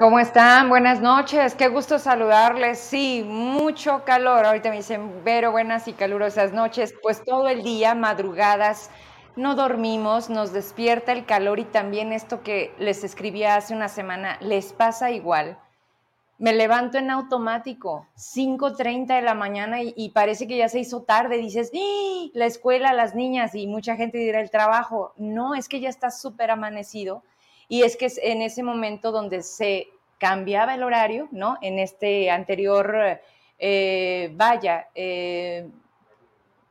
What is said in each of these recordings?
¿Cómo están? Buenas noches, qué gusto saludarles. Sí, mucho calor. Ahorita me dicen, Vero, buenas y calurosas noches. Pues todo el día, madrugadas, no dormimos, nos despierta el calor y también esto que les escribía hace una semana, les pasa igual. Me levanto en automático, 5.30 de la mañana y, parece que ya se hizo tarde. Dices, la escuela, las niñas y mucha gente dirá el trabajo. No, es que ya está súper amanecido y es que es en ese momento donde se cambiaba el horario, ¿no? En este anterior, eh, vaya, eh,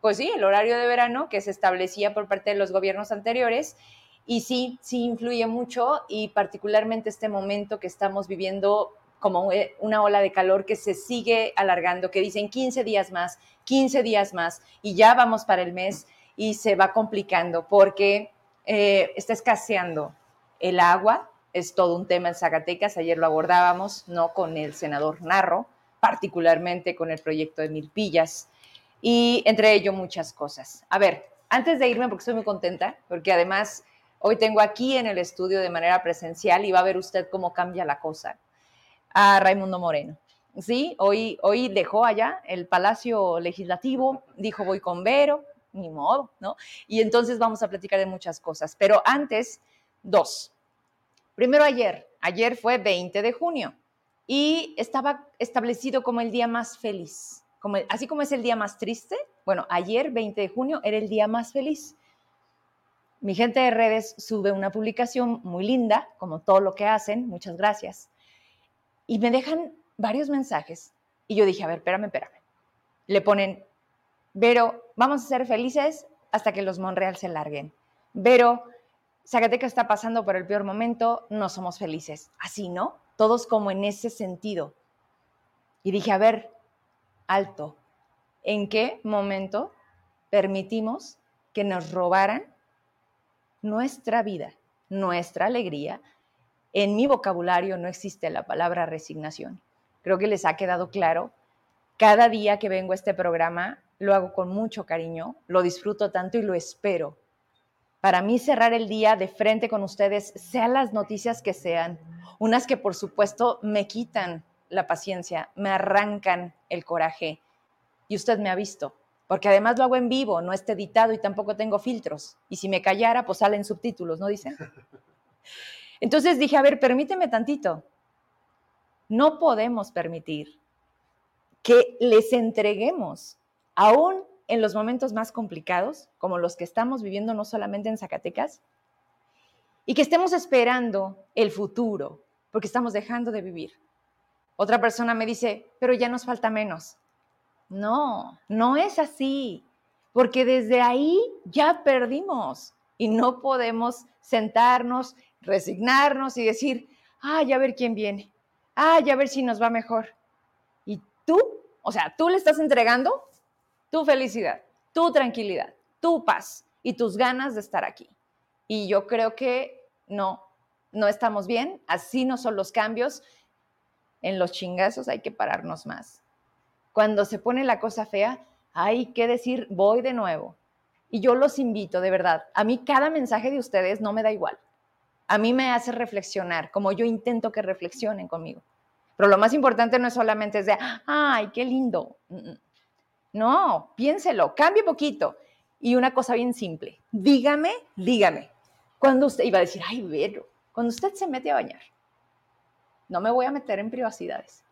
pues sí, el horario de verano que se establecía por parte de los gobiernos anteriores. Y sí, sí influye mucho y particularmente este momento que estamos viviendo como eh, una ola de calor que se sigue alargando, que dicen 15 días más, 15 días más, y ya vamos para el mes y se va complicando porque está escaseando el agua es todo un tema en Zacatecas, ayer lo abordábamos, ¿no? Con el senador Narro, particularmente con el proyecto de Milpillas, y entre ello muchas cosas. A ver, antes de irme, porque estoy muy contenta, porque además hoy tengo aquí en el estudio de manera presencial y va a ver usted cómo cambia la cosa, a Raimundo Moreno. Sí, hoy, hoy dejó allá el Palacio Legislativo, dijo voy con Vero, ni modo, ¿no? Y entonces vamos a platicar de muchas cosas. Pero antes, Dos. Primero ayer, ayer fue 20 de junio y estaba establecido como el día más feliz. Como, así como es el día más triste, bueno, ayer 20 de junio era el día más feliz. Mi gente de redes sube una publicación muy linda, como todo lo que hacen, muchas gracias, y me dejan varios mensajes. Y yo dije, a ver, espérame, espérame. Le ponen, pero vamos a ser felices hasta que los Monreal se larguen. Pero Zacatecas está pasando por el peor momento, no somos felices. Así, ¿no? Todos como en ese sentido. Y dije, a ver, alto, ¿en qué momento permitimos que nos robaran nuestra vida, nuestra alegría? En mi vocabulario no existe la palabra resignación. Creo que les ha quedado claro. Cada día que vengo a este programa lo hago con mucho cariño, lo disfruto tanto y lo espero para mí cerrar el día de frente con ustedes, sean las noticias que sean, unas que por supuesto me quitan la paciencia, me arrancan el coraje. Y usted me ha visto, porque además lo hago en vivo, no está editado y tampoco tengo filtros. Y si me callara, pues salen subtítulos, ¿no dicen? Entonces dije, a ver, permíteme tantito. No podemos permitir que les entreguemos aún en los momentos más complicados, como los que estamos viviendo no solamente en Zacatecas, y que estemos esperando el futuro, porque estamos dejando de vivir. Otra persona me dice, pero ya nos falta menos. No, no es así, porque desde ahí ya perdimos y no podemos sentarnos, resignarnos y decir, ay, a ver quién viene, ay, a ver si nos va mejor. Y tú, o sea, tú le estás entregando tu felicidad, tu tranquilidad, tu paz y tus ganas de estar aquí. Y yo creo que no, no estamos bien, así no son los cambios. En los chingazos hay que pararnos más. Cuando se pone la cosa fea, hay que decir, voy de nuevo. Y yo los invito, de verdad, a mí cada mensaje de ustedes no me da igual. A mí me hace reflexionar, como yo intento que reflexionen conmigo. Pero lo más importante no es solamente es de, ay, qué lindo. No, piénselo, cambie poquito. Y una cosa bien simple, dígame, dígame, cuando usted iba a decir, ay, Vero, cuando usted se mete a bañar, no me voy a meter en privacidades.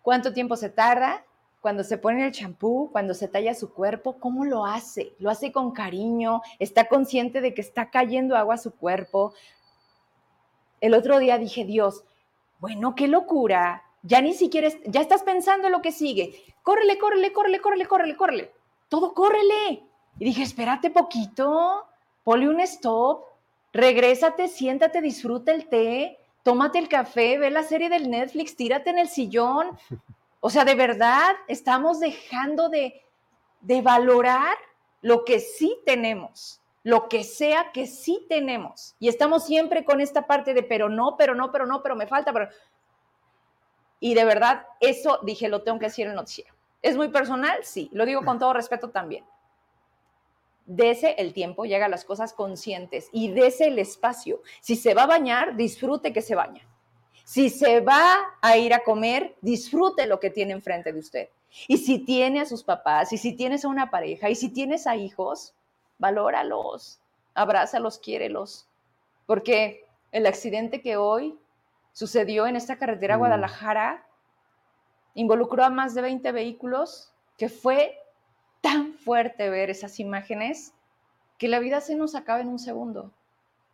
¿Cuánto tiempo se tarda? Cuando se pone el champú, cuando se talla su cuerpo, ¿cómo lo hace? ¿Lo hace con cariño? ¿Está consciente de que está cayendo agua a su cuerpo? El otro día dije, Dios, bueno, qué locura ya ni siquiera, ya estás pensando en lo que sigue. Córrele, córrele, córrele, córrele, córrele, córrele. Todo córrele. Y dije, espérate poquito, ponle un stop, regrésate, siéntate, disfruta el té, tómate el café, ve la serie del Netflix, tírate en el sillón. O sea, de verdad, estamos dejando de, de valorar lo que sí tenemos, lo que sea que sí tenemos. Y estamos siempre con esta parte de, pero no, pero no, pero no, pero me falta, pero y de verdad, eso dije, lo tengo que decir en el noticiero. ¿Es muy personal? Sí, lo digo con todo respeto también. Dese el tiempo, llega las cosas conscientes y dese el espacio. Si se va a bañar, disfrute que se baña. Si se va a ir a comer, disfrute lo que tiene enfrente de usted. Y si tiene a sus papás, y si tienes a una pareja, y si tienes a hijos, valóralos, abrázalos, quiérelos. Porque el accidente que hoy sucedió en esta carretera a mm. Guadalajara involucró a más de 20 vehículos, que fue tan fuerte ver esas imágenes que la vida se nos acaba en un segundo,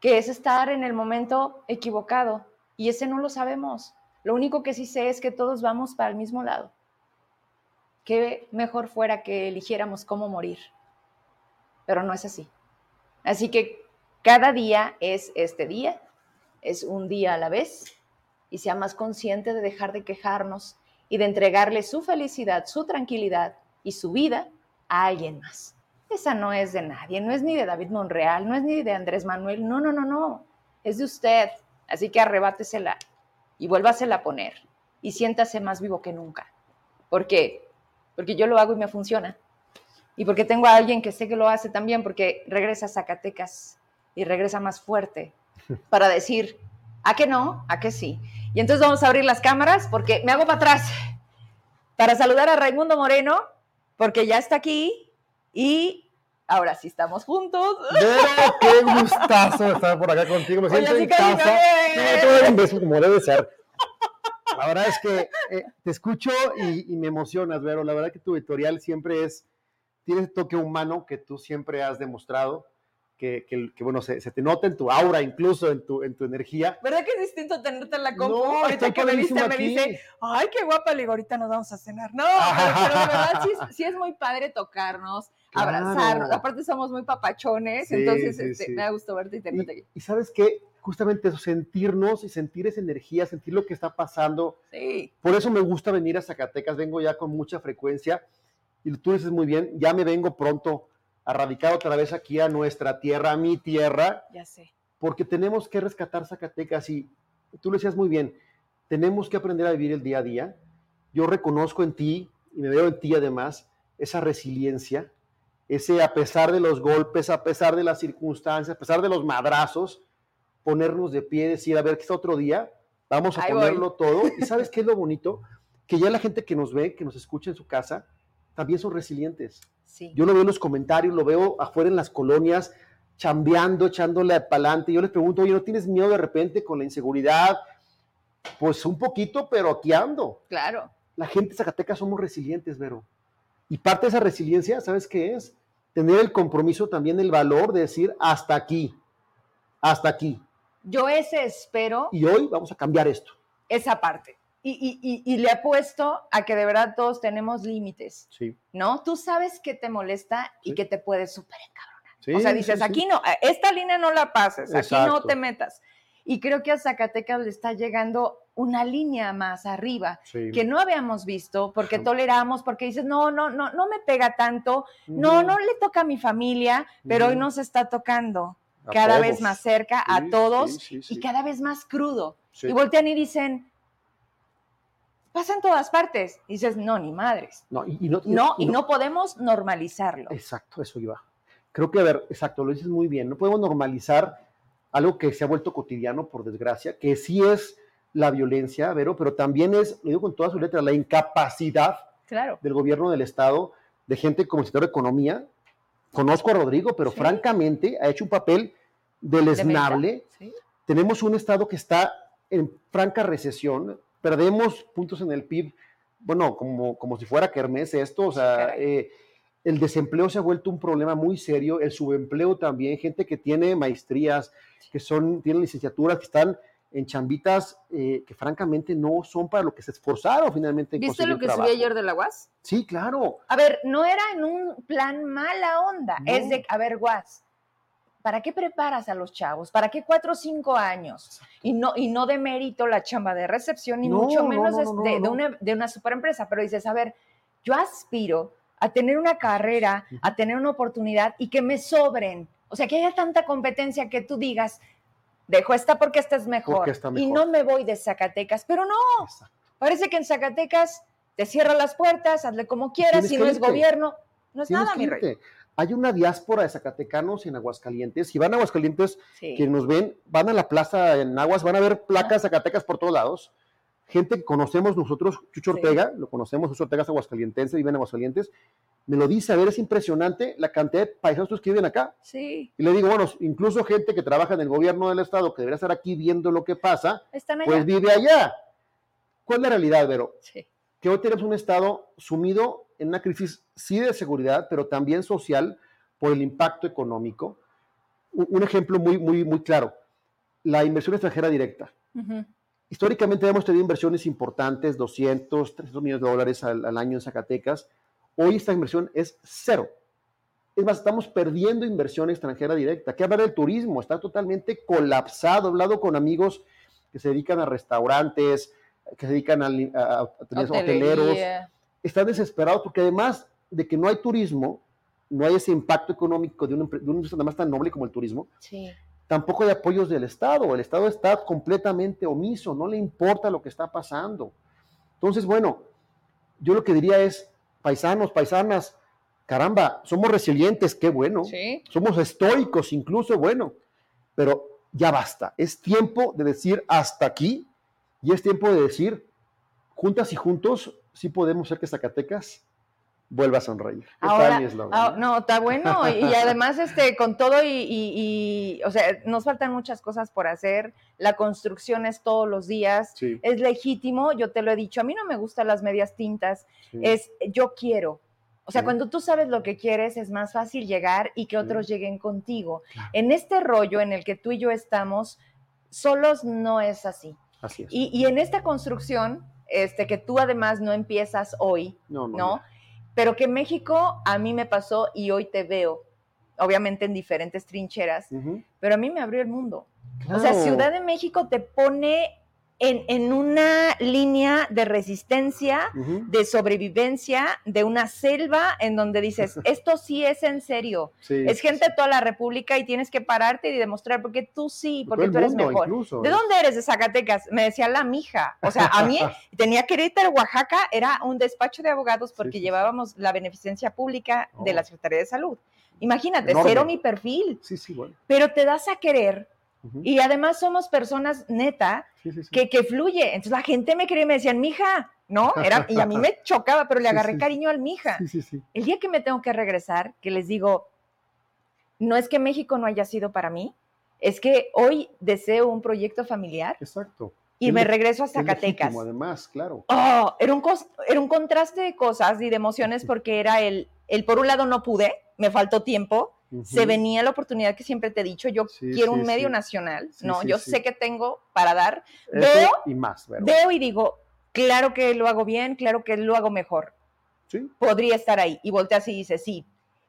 que es estar en el momento equivocado y ese no lo sabemos. Lo único que sí sé es que todos vamos para el mismo lado. Qué mejor fuera que eligiéramos cómo morir, pero no es así. Así que cada día es este día, es un día a la vez y sea más consciente de dejar de quejarnos y de entregarle su felicidad, su tranquilidad y su vida a alguien más. Esa no es de nadie, no es ni de David Monreal, no es ni de Andrés Manuel, no, no, no, no, es de usted. Así que arrebátesela y vuélvasela a poner y siéntase más vivo que nunca. ¿Por qué? Porque yo lo hago y me funciona. Y porque tengo a alguien que sé que lo hace también, porque regresa a Zacatecas y regresa más fuerte para decir, ¿a qué no? ¿A qué sí? Y entonces vamos a abrir las cámaras porque me hago para atrás para saludar a Raimundo Moreno, porque ya está aquí y ahora sí estamos juntos. qué gustazo estar por acá contigo. Me siento en casa. No, un beso como debe ser. La verdad es que eh, te escucho y, y, me emocionas, Vero. La verdad que tu editorial siempre es, tiene ese toque humano que tú siempre has demostrado que, que, bueno, se, se, te nota en tu aura, incluso en tu, en tu energía. ¿Verdad que es distinto tenerte en la compu? No, ahorita que me viste, me dice, ay, qué guapa, le digo, ahorita nos vamos a cenar. No, pero, de verdad sí, sí, es muy padre tocarnos, abrazarnos. Aparte somos muy papachones, entonces este, me da gusto verte y tenerte aquí. Y sabes qué, justamente eso, sentirnos y sentir esa energía, sentir lo que está pasando. Sí. Por eso me gusta venir a Zacatecas, vengo ya con mucha frecuencia. Y tú dices muy bien, ya me vengo pronto a radicar otra vez aquí a nuestra tierra, a mi tierra. Ya sé. Porque tenemos que rescatar Zacatecas y tú lo decías muy bien, tenemos que aprender a vivir el día a día. Yo reconozco en ti, y me veo en ti además, esa resiliencia, ese a pesar de los golpes, a pesar de las circunstancias, a pesar de los madrazos, ponernos de pie, decir, a ver, que está otro día, vamos a ponerlo todo. ¿Y sabes qué es lo bonito? Que ya la gente que nos ve, que nos escucha en su casa, también son resilientes. Yo lo veo en los comentarios, lo veo afuera en las colonias, chambeando, echándole para adelante. Yo les pregunto, oye, ¿no tienes miedo de repente con la inseguridad? Pues un poquito, pero aquí ando. Claro. La gente de Zacatecas somos resilientes, Vero. Y parte de esa resiliencia, ¿sabes qué es? Tener el compromiso también, el valor de decir hasta aquí, hasta aquí. Yo ese espero. Y hoy vamos a cambiar esto. Esa parte. Y, le apuesto a que de verdad todos tenemos límites, sí. ¿no? Tú sabes que te molesta y que te puedes súper encabronar. o sea, dices, aquí no, esta línea no la pases, aquí no te metas. Y creo que a Zacatecas le está llegando una línea más arriba que no habíamos visto porque toleramos, porque dices, no, no, no, no me pega tanto, no, no le toca a mi familia, pero hoy nos está tocando cada vez más cerca a todos y cada vez más crudo. Y voltean y dicen, pasa en todas partes. Y dices, no, ni madres. No, y, no, no, y, no, podemos normalizarlo. Exacto, eso iba. Creo que, a ver, exacto, lo dices muy bien. No podemos normalizar algo que se ha vuelto cotidiano, por desgracia, que sí es la violencia, Vero, pero también es, lo digo con toda su letra, la incapacidad claro. del gobierno del Estado, de gente como el sector de Economía. Conozco a Rodrigo, pero francamente ha hecho un papel deleznable. Tenemos un Estado que está en franca recesión, perdemos puntos en el PIB, bueno, como, como si fuera Kermés esto, o sea, eh, el desempleo se ha vuelto un problema muy serio, el subempleo también, gente que tiene maestrías, que son, tienen licenciaturas, que están en chambitas eh, que francamente no son para lo que se esforzaron finalmente. En ¿Viste lo que subí ayer de la UAS? Sí, claro. A ver, no era en un plan mala onda, es de, a ver, UAS, ¿para qué preparas a los chavos? ¿Para qué cuatro o cinco años? Y no, y no de mérito la chamba de recepción, ni mucho menos de, una, de una superempresa, pero dices, a ver, yo aspiro a tener una carrera, a tener una oportunidad y que me sobren. O sea, que haya tanta competencia que tú digas, dejo esta porque esta es mejor, y no me voy de Zacatecas, pero no, parece que en Zacatecas te cierra las puertas, hazle como quieras, si no es gobierno, no es nada, mi rey hay una diáspora de zacatecanos en Aguascalientes. Si van a Aguascalientes, quienes nos ven, van a la plaza en Aguas, van a ver placas Zacatecas por todos lados. Gente que conocemos nosotros, Chucho Ortega, lo conocemos, Chucho Ortega es aguascalientense, vive en Aguascalientes, me lo dice, a ver, es impresionante la cantidad de paisanos que viven acá. Sí. Y le digo, bueno, incluso gente que trabaja en el gobierno del estado, que debería estar aquí viendo lo que pasa, pues vive allá. ¿Cuál es la realidad, Vero? Sí. Que hoy tenemos un estado sumido en una crisis, sí de seguridad, pero también social por el impacto económico. Un, ejemplo muy, muy, muy claro, la inversión extranjera directa. Históricamente hemos tenido inversiones importantes, 200, 300 millones de dólares al, año en Zacatecas. Hoy esta inversión es cero. Es más, estamos perdiendo inversión extranjera directa. ¿Qué hablar del turismo? Está totalmente colapsado. He hablado con amigos que se dedican a restaurantes, que se dedican a, a, hoteleros están desesperados porque además de que no hay turismo, no hay ese impacto económico de un, de industria además tan noble como el turismo, tampoco hay apoyos del Estado. El Estado está completamente omiso, no le importa lo que está pasando. Entonces, bueno, yo lo que diría es, paisanos, paisanas, caramba, somos resilientes, qué bueno. Somos estoicos incluso, bueno, pero ya basta. Es tiempo de decir hasta aquí y es tiempo de decir, juntas y juntos, sí podemos hacer que Zacatecas vuelva a sonreír. Ahora, ah, ¿no? está bueno. Y, además, este, con todo y, o sea, nos faltan muchas cosas por hacer. La construcción es todos los días. Es legítimo, yo te lo he dicho. A mí no me gustan las medias tintas. Es yo quiero. O sea, cuando tú sabes lo que quieres, es más fácil llegar y que otros lleguen contigo. En este rollo en el que tú y yo estamos, solos no es así. Así es. Y en esta construcción, este, que tú además no empiezas hoy, ¿no? Pero que México a mí me pasó y hoy te veo, obviamente en diferentes trincheras, pero a mí me abrió el mundo. O sea, Ciudad de México te pone en, una línea de resistencia, de sobrevivencia, de una selva en donde dices, esto sí es en serio. es gente de toda la República y tienes que pararte y demostrar porque tú sí, porque tú eres mejor. ¿De dónde eres? De Zacatecas. Me decía la mija. O sea, a mí tenía que ir a Oaxaca, era un despacho de abogados porque llevábamos la beneficencia pública de la oh. Secretaría de Salud. Imagínate, cero mi perfil. Sí, sí, bueno. Pero te das a querer y además somos personas neta Que, que fluye. Entonces la gente me quería y me decían, mija, ¿no? Era, y a mí me chocaba, pero le agarré cariño al mija. El día que me tengo que regresar, que les digo, no es que México no haya sido para mí, es que hoy deseo un proyecto familiar. Exacto. Y me regreso a Zacatecas. además, claro. Oh, era un, era un contraste de cosas y de emociones porque era el, el, por un lado no pude, me faltó tiempo, se venía la oportunidad que siempre te he dicho, yo quiero un medio nacional, ¿no? yo sé que tengo para dar, veo y más, veo y digo, claro que lo hago bien, claro que lo hago mejor. Podría estar ahí. Y volteas y dices, sí,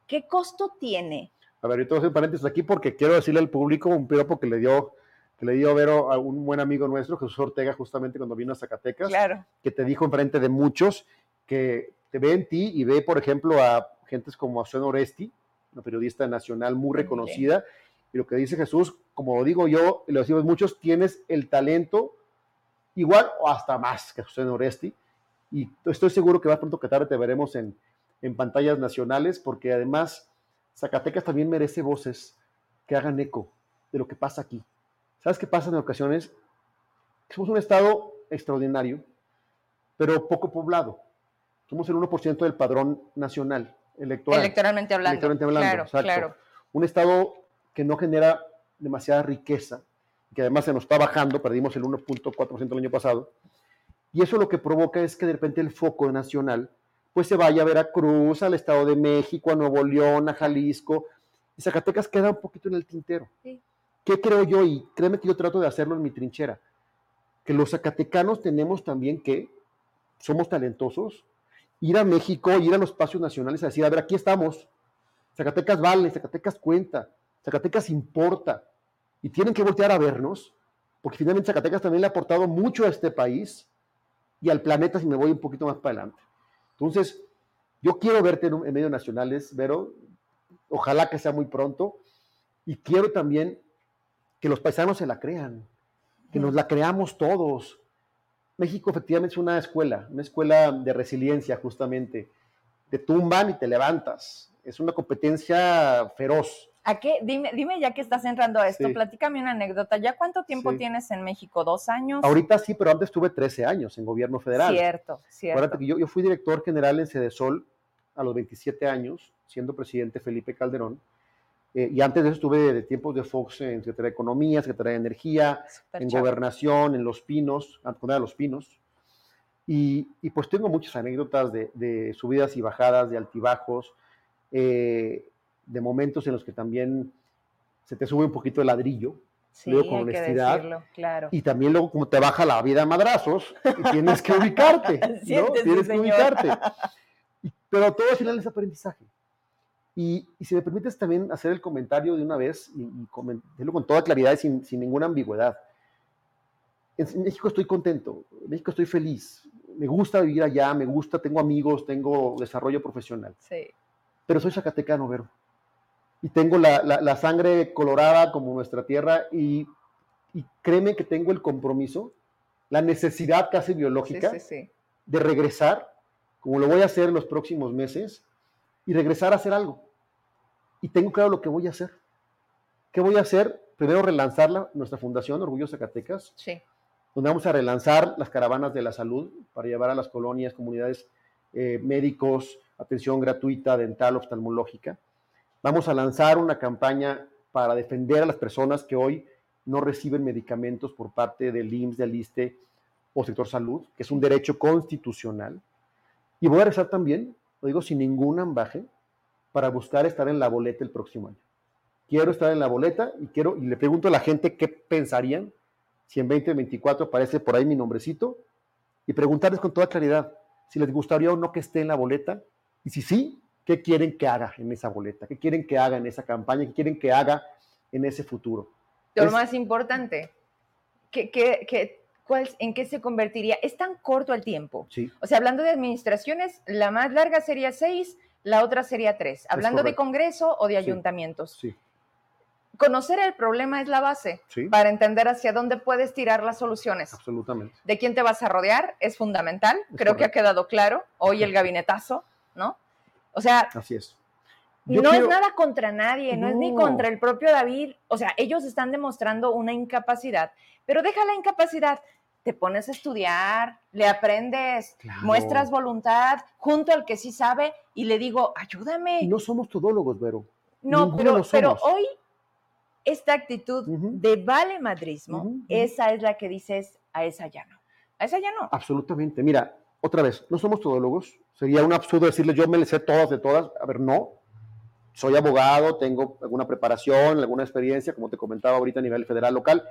¿qué costo tiene? A ver, yo te voy a hacer paréntesis aquí porque quiero decirle al público un piropo que le dio que le dio Vero a un buen amigo nuestro, Jesús Ortega, justamente cuando vino a Zacatecas, claro. que te dijo enfrente de muchos que te ve en ti y ve, por ejemplo, a gentes como Azueno Oresti, una periodista nacional muy reconocida. Y lo que dice Jesús, como lo digo yo y lo decimos muchos, tienes el talento igual o hasta más que José Noresti. Y estoy seguro que más pronto que tarde te veremos en, en pantallas nacionales, porque además Zacatecas también merece voces que hagan eco de lo que pasa aquí. ¿Sabes qué pasa en ocasiones? Somos un estado extraordinario, pero poco poblado. Somos el 1% del padrón nacional. Electoralmente hablando. claro, Claro. Un Estado que no genera demasiada riqueza, que además se nos está bajando, perdimos el 1.4% el año pasado, y eso lo que provoca es que de repente el foco nacional pues se vaya a Veracruz, al Estado de México, a Nuevo León, a Jalisco, y Zacatecas queda un poquito en el tintero. ¿Qué creo yo? Y créeme que yo trato de hacerlo en mi trinchera, que los zacatecanos tenemos también que, somos talentosos, ir a México, ir a los espacios nacionales a decir, a ver, aquí estamos, Zacatecas vale, Zacatecas cuenta, Zacatecas importa, y tienen que voltear a vernos, porque finalmente Zacatecas también le ha aportado mucho a este país y al planeta si me voy un poquito más para adelante. Entonces, yo quiero verte en, en medios nacionales, Vero, ojalá que sea muy pronto, y quiero también que los paisanos se la crean, que nos la creamos todos, México efectivamente es una escuela, una escuela de resiliencia justamente. Te tumban y te levantas. es una competencia feroz. ¿A qué? Dime, dime ya que estás entrando a esto, Sí. platícame una anécdota. ¿Ya cuánto tiempo Sí. tienes en México? ¿Dos años? Ahorita sí, pero antes tuve 13 años en gobierno federal. Cierto, cierto. Acuérdate que yo, yo fui director general en Cedesol a los 27 años, siendo presidente Felipe Calderón. Eh, y antes de eso estuve de tiempos de Fox en Secretaría de Economía, Secretaría de Energía, Súper en. Gobernación, en Los Pinos, antes cuando era Los Pinos. Y, y pues tengo muchas anécdotas de, de subidas y bajadas, de altibajos, eh, de momentos en los que también se te sube un poquito el ladrillo. Sí, luego con que honestidad, decirlo, claro. Y también luego como te baja la vida a madrazos y tienes que ubicarte, ¿no? Siéntese, Tienes que señor. ubicarte. Y- Pero todo al final es aprendizaje. Y, y si me permites también hacer el comentario de una vez y, y comen- decirlo con toda claridad y sin, sin ninguna ambigüedad. En México estoy contento, en México estoy feliz, me gusta vivir allá, me gusta, tengo amigos, tengo desarrollo profesional, Sí. pero soy zacatecano, Vero. Y tengo la, la- la sangre colorada como nuestra tierra y, y créeme que tengo el compromiso, la necesidad casi biológica sí, sí. de regresar, como lo voy a hacer en los próximos meses, y regresar a hacer algo. Y tengo claro lo que voy a hacer. ¿Qué voy a hacer? Primero, relanzar nuestra fundación Orgullo Zacatecas, Sí. donde vamos a relanzar las caravanas de la salud para llevar a las colonias, comunidades, eh, médicos, atención gratuita, dental, oftalmológica. Vamos a lanzar una campaña para defender a las personas que hoy no reciben medicamentos por parte del IMSS, del ISTE o sector salud, que es un derecho constitucional. Y voy a rezar también, lo digo sin ningún ambaje, para buscar estar en la boleta el próximo año. Quiero estar en la boleta y quiero, y le pregunto a la gente qué pensarían si en 2024 aparece por ahí mi nombrecito y preguntarles con toda claridad si les gustaría o no que esté en la boleta y si sí, qué quieren que haga en esa boleta, qué quieren que haga en esa campaña, qué quieren que haga en ese futuro. Lo Es- más importante, ¿qué, qué, qué- cuál- ¿en qué se convertiría? Es tan corto el tiempo. Sí, O sea, hablando de administraciones, la más larga sería seis, la otra sería tres. Hablando de. Congreso o de ayuntamientos. sí, Conocer el problema es la base sí, para entender hacia dónde puedes tirar las soluciones. absolutamente. De quién te vas a rodear es fundamental. Es Creo que ha quedado claro. Hoy el gabinetazo, ¿no? O sea, Así es. Yo no quiero- es nada contra nadie, no. es ni No. contra el propio David. O sea, ellos están demostrando una incapacidad, pero deja la incapacidad. Te pones a estudiar, le aprendes, Claro. muestras voluntad junto al que sí sabe y le digo, ayúdame. No somos todólogos, Vero. No, ninguno pero, hoy esta actitud de vale madrismo, esa es la que dices, a esa ya no. A esa ya no. Absolutamente. Mira, otra vez, no somos todólogos. Sería un absurdo decirle yo me le sé todas de todas. A ver, no. Soy abogado, tengo alguna preparación, alguna experiencia, como te comentaba ahorita a nivel federal, local.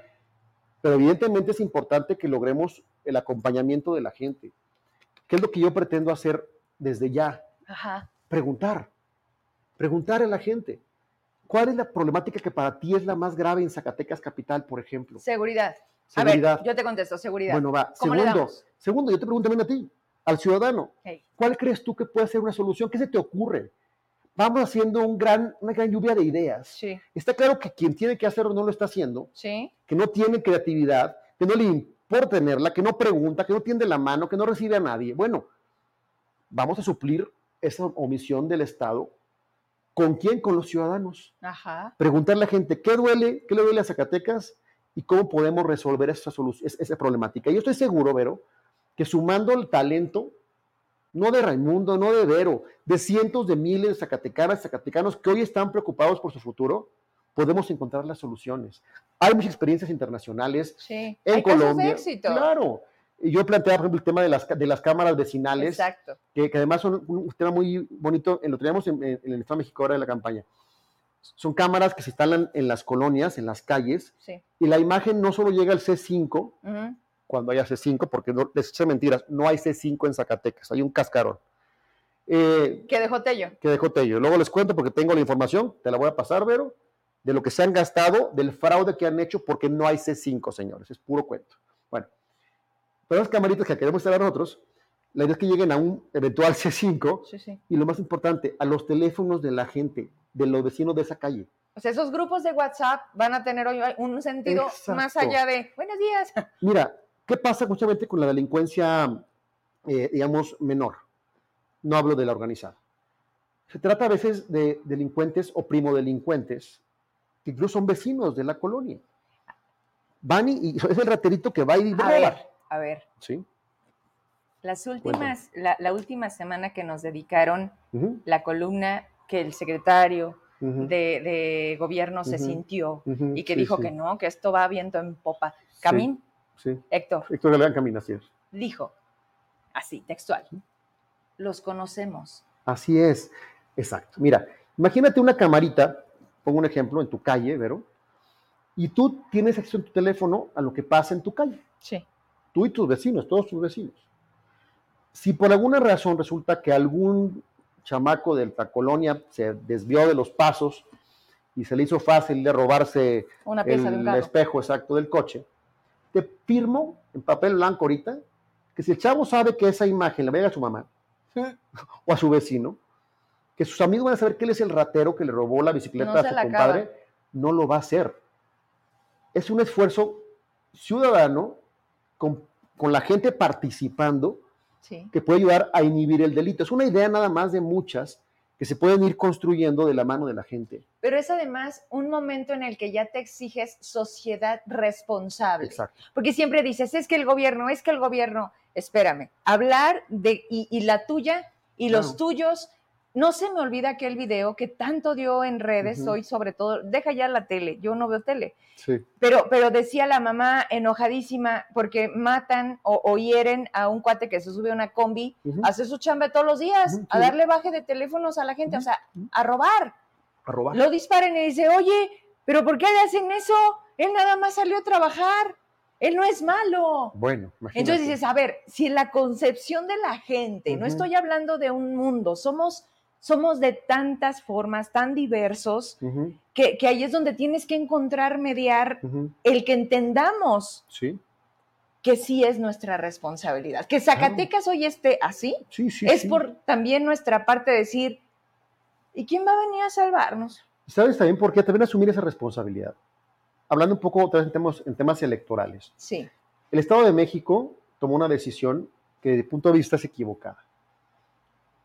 Pero evidentemente es importante que logremos el acompañamiento de la gente. ¿Qué es lo que yo pretendo hacer desde ya? Ajá. Preguntar. Preguntar a la gente. ¿Cuál es la problemática que para ti es la más grave en Zacatecas Capital, por ejemplo? Seguridad. Seguridad. A ver, yo te contesto, seguridad. Bueno, va. ¿Cómo le Segundo, damos? segundo, yo te pregunto también a ti, al ciudadano. Hey, ¿Cuál crees tú que puede ser una solución? ¿Qué se te ocurre? Vamos haciendo un gran, una gran lluvia de ideas. Sí, Está claro que quien tiene que hacerlo no lo está haciendo, sí. que no tiene creatividad, que no le importa tenerla, que no pregunta, que no tiende la mano, que no recibe a nadie. Bueno, vamos a suplir esa omisión del Estado. ¿Con quién? Con los ciudadanos. Ajá. Preguntarle a la gente qué duele, qué le duele a Zacatecas y cómo podemos resolver esa, esa problemática. Yo estoy seguro, Vero, que sumando el talento, no de Raimundo, no de Vero, de cientos de miles de zacatecanas y zacatecanos que hoy están preocupados por su futuro, podemos encontrar las soluciones. Hay muchas experiencias internacionales Sí. en Hay casos de Colombia. éxito. Claro. Yo planteaba, por ejemplo, el tema de las, de las cámaras vecinales, Exacto. que, que además son un, un tema muy bonito, lo teníamos en, en- en el Estado de México ahora de la campaña. Son cámaras que se instalan en las colonias, en las calles, Sí. y la imagen no solo llega al C5, Ujú. Cuando haya C5, porque no, les eché mentiras, no hay C5 en Zacatecas, hay un cascarón. Eh, ¿Qué dejó Tello? que dejó Tello. Luego les cuento porque tengo la información, te la voy a pasar, Vero, de lo que se han gastado, del fraude que han hecho, porque no hay C5, señores, es puro cuento. Bueno, pero las camaritas que queremos instalar nosotros, la idea es que lleguen a un eventual C5 Sí, sí. y lo más importante, a los teléfonos de la gente, de los vecinos de esa calle. O sea, esos grupos de WhatsApp van a tener hoy un sentido más Exacto. allá de buenos días. Mira, ¿qué pasa justamente con la delincuencia, eh, digamos, menor? No hablo de la organizada. Se trata a veces de delincuentes o primodelincuentes, que incluso son vecinos de la colonia. Van y, y es el raterito que va y A roba. ver, a ver. ¿Sí? Las últimas, la, la última semana que nos dedicaron la columna que el secretario de, de gobierno se sintió y que sí, dijo sí, que no, que esto va viento en popa. Camín, Sí. Héctor, Héctor Galán camina así es. dijo, así, textual, los conocemos. Así es, exacto. Mira, imagínate una camarita, pongo un ejemplo, en tu calle, Vero, y tú tienes acceso en tu teléfono a lo que pasa en tu calle. Sí. Tú y tus vecinos, todos tus vecinos. Si por alguna razón resulta que algún chamaco de la colonia se desvió de los pasos y se le hizo fácil de robarse Una pieza de un el espejo exacto del coche, te firmo en papel blanco ahorita que si el chavo sabe que esa imagen le va a llegar a su mamá o a su vecino, que sus amigos van a saber que él es el ratero que le robó la bicicleta No a su compadre, acaba. no lo va a hacer. Es un esfuerzo ciudadano con, con la gente participando Sí. que puede ayudar a inhibir el delito. Es una idea nada más de muchas que se pueden ir construyendo de la mano de la gente. Pero es además un momento en el que ya te exiges sociedad responsable. Exacto. Porque siempre dices, es que el gobierno, es que el gobierno, espérame, hablar de, y, y la tuya y los tuyos, no se me olvida aquel video que tanto dio en redes hoy, sobre todo, deja ya la tele, yo no veo tele, Sí. pero, pero decía la mamá enojadísima porque matan o, o hieren a un cuate que se sube a una combi, hace su chamba todos los días, a darle baje de teléfonos a la gente, o sea, a robar A robar. lo disparen y dice, oye, pero ¿por qué le hacen eso? Él nada más salió a trabajar, él no es malo. Bueno, imagínate. Entonces dices, a ver, si en la concepción de la gente, no estoy hablando de un mundo, somos, somos de tantas formas, tan diversos, que, que ahí es donde tienes que encontrar, mediar, el que entendamos Sí, que sí es nuestra responsabilidad. Que Zacatecas hoy esté así, sí, sí. es por también nuestra parte decir, ¿y quién va a venir a salvarnos? ¿Sabes también por qué? También asumir esa responsabilidad. Hablando un poco otra vez en temas, en temas electorales. Sí, El Estado de México tomó una decisión que desde el punto de vista es equivocada.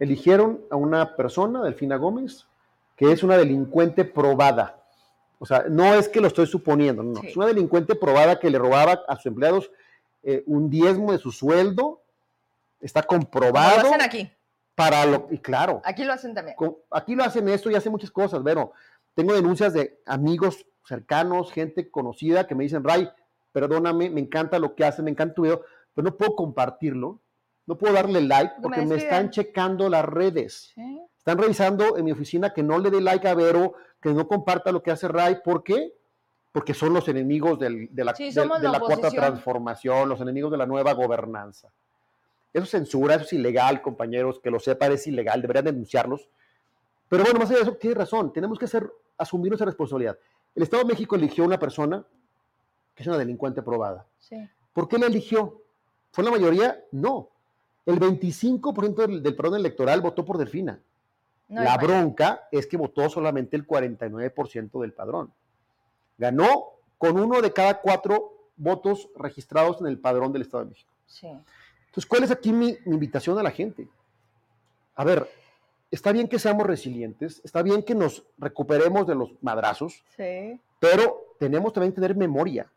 Eligieron a una persona, Delfina Gómez, que es una delincuente probada. O sea, no es que lo estoy suponiendo, no, Sí. es una delincuente probada que le robaba a sus empleados eh, un diezmo de su sueldo. Está como comprobado lo hacen aquí, para lo y claro, aquí lo hacen también. con- aquí lo hacen esto y hacen muchas cosas, pero tengo denuncias de amigos cercanos, gente conocida que me dicen, Ray, perdóname, me encanta lo que hacen, me encanta tu video, pero no puedo compartirlo, no puedo darle like porque me, están checando las redes. Sí. Están revisando en mi oficina que no le dé like a Vero, que no comparta lo que hace Ray. ¿Por qué? Porque son los enemigos del- de la, Sí, de- somos de la la cuarta transformación, los enemigos de la nueva gobernanza. Eso es censura, eso es ilegal, compañeros, que lo sepan, es ilegal, deberían denunciarlos. Pero bueno, más allá de eso, tiene razón, tenemos que hacer, asumir nuestra responsabilidad. El Estado de México eligió una persona que es una delincuente probada. Sí. ¿Por qué la eligió? ¿Fue la mayoría? No. El 25% del, del padrón electoral votó por Delfina. No, la bronca es que votó solamente el 49% del padrón. Ganó con uno de cada cuatro votos registrados en el padrón del Estado de México. Sí. Entonces, ¿cuál es aquí mi, mi invitación a la gente? A ver, está bien que seamos resilientes, está bien que nos recuperemos de los madrazos, Sí. pero tenemos también que tener memoria.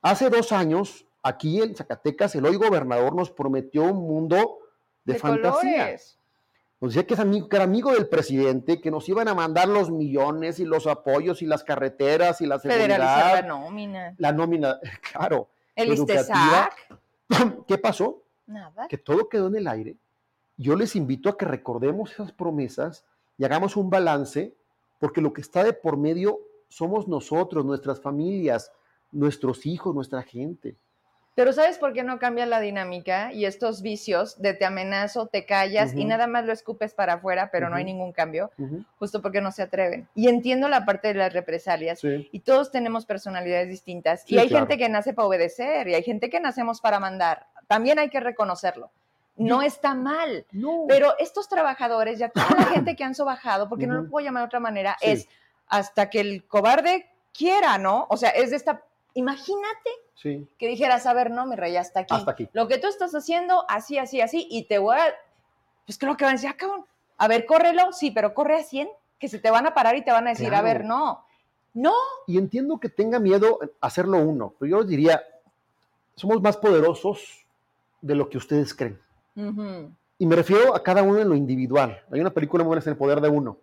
Hace dos años, aquí en Zacatecas, el hoy gobernador nos prometió un mundo de, fantasía. colores. Nos decía que, es amigo, que era amigo del presidente, que nos iban a mandar los millones y los apoyos y las carreteras y la Federalizar la seguridad, nómina. la nómina, claro. El. ISTESAC. ¿Qué pasó? Nada. Que todo quedó en el aire. Yo les invito a que recordemos esas promesas y hagamos un balance, porque lo que está de por medio somos nosotros, nuestras familias, nuestros hijos, nuestra gente. Pero ¿sabes por qué no cambia la dinámica y estos vicios de te amenazo, te callas y nada más lo escupes para afuera, pero no hay ningún cambio? Justo porque no se atreven. Y entiendo la parte de las represalias. Sí. Y todos tenemos personalidades distintas. Sí, y hay claro. gente que nace para obedecer y hay gente que nacemos para mandar. También hay que reconocerlo. No está mal. No. Pero estos trabajadores, ya toda la gente que han sobajado, porque no lo puedo llamar de otra manera, Sí. es hasta que el cobarde quiera, ¿no? O sea, es de esta. Imagínate sí, que dijeras, a ver, no, mi rey, hasta aquí. hasta aquí. Lo que tú estás haciendo, así, así, así, y te voy a. Pues creo que van a decir, ah, cabrón, A ver, córrelo, sí, pero corre a 100, que se te van a parar y te van a decir, a ver, no, no. Y entiendo que tenga miedo hacerlo uno, pero yo les diría, somos más poderosos de lo que ustedes creen. Y me refiero a cada uno en lo individual. Hay una película muy buena, es El Poder de Uno.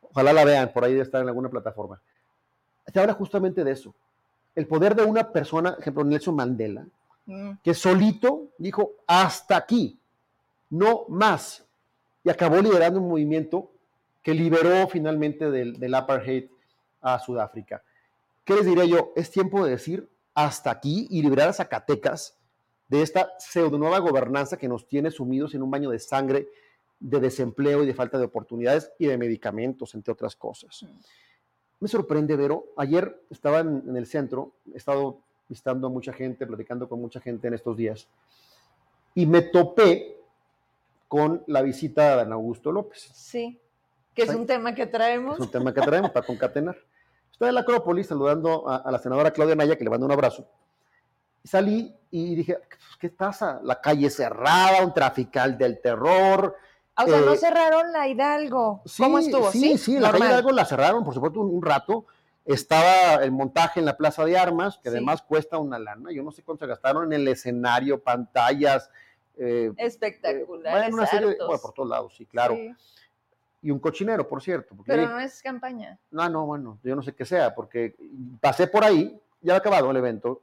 Ojalá la vean, por ahí debe estar en alguna plataforma. Se habla justamente de eso. El poder de una persona, ejemplo, Nelson Mandela, mm. que solito dijo, hasta aquí, no más. Y acabó liderando un movimiento que liberó finalmente del, del apartheid a Sudáfrica. ¿Qué les diría yo? Es tiempo de decir hasta aquí y liberar a Zacatecas de esta pseudo nueva gobernanza que nos tiene sumidos en un baño de sangre, de desempleo y de falta de oportunidades y de medicamentos, entre otras cosas. Mm. Me sorprende, Vero. Ayer estaba en, el centro, he estado visitando a mucha gente, platicando con mucha gente en estos días, y me topé con la visita de Dan Augusto López. Sí, que es un tema que traemos. Es un tema que traemos para concatenar. Estoy en la Acrópolis saludando a, la senadora Claudia Naya, que le mando un abrazo. salí y dije, ¿qué pasa? La calle cerrada, un trafical del terror, o sea, no eh, cerraron la Hidalgo. ¿Cómo estuvo? Sí, sí, la calle Hidalgo la cerraron, por supuesto, un, rato. Estaba el montaje en la Plaza de Armas, que además cuesta una lana. Yo no sé cuánto se gastaron en el escenario, pantallas. Eh, Espectacular. una serie bueno, por todos lados, sí, claro. Y un cochinero, por cierto. Pero no es campaña. No, no, bueno, yo no sé qué sea, porque pasé por ahí, ya ha acabado el evento.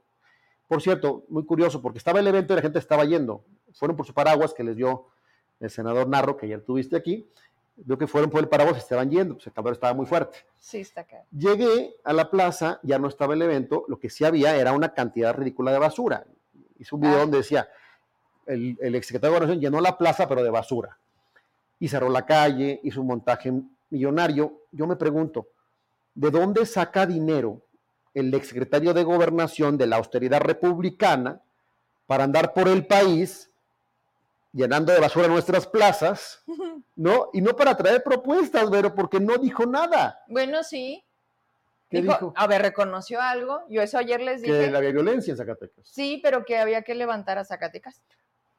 Por cierto, muy curioso, porque estaba el evento y la gente estaba yendo. Fueron por su paraguas que les dio el senador Narro, que ayer tuviste aquí, veo que fueron por el paraguas y estaban yendo, pues el calor estaba muy fuerte. Sí, está acá. Llegué a la plaza, ya no estaba el evento, lo que sí había era una cantidad ridícula de basura. Hice un video ah. donde decía, el, el exsecretario de Gobernación llenó la plaza, pero de basura. Y cerró la calle, hizo un montaje millonario. Yo me pregunto, ¿de dónde saca dinero el exsecretario de Gobernación de la austeridad republicana para andar por el país llenando de basura nuestras plazas, ¿no? Y no para traer propuestas, pero porque no dijo nada. Bueno, sí. dijo, A ver, reconoció algo. Yo eso ayer les dije. Que había violencia en Zacatecas. Sí, pero que había que levantar a Zacatecas.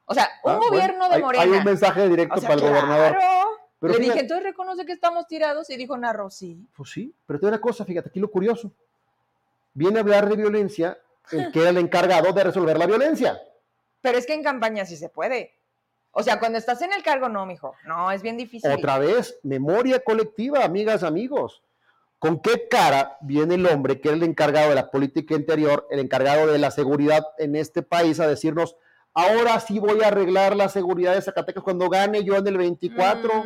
O sea, un ah, gobierno de Morena. Hay, un mensaje directo para el gobernador. Pero Le dije, entonces reconoce que estamos tirados y dijo Narro, sí. Pues sí, pero te una cosa, fíjate, aquí lo curioso. Viene a hablar de violencia el que era el encargado de resolver la violencia. Pero es que en campaña sí se puede. O sea, cuando estás en el cargo, no, mijo. No, es bien difícil. Otra vez, memoria colectiva, amigas, amigos. ¿Con qué cara viene el hombre que es el encargado de la política interior, el encargado de la seguridad en este país a decirnos, ahora sí voy a arreglar la seguridad de Zacatecas cuando gane yo en el 24?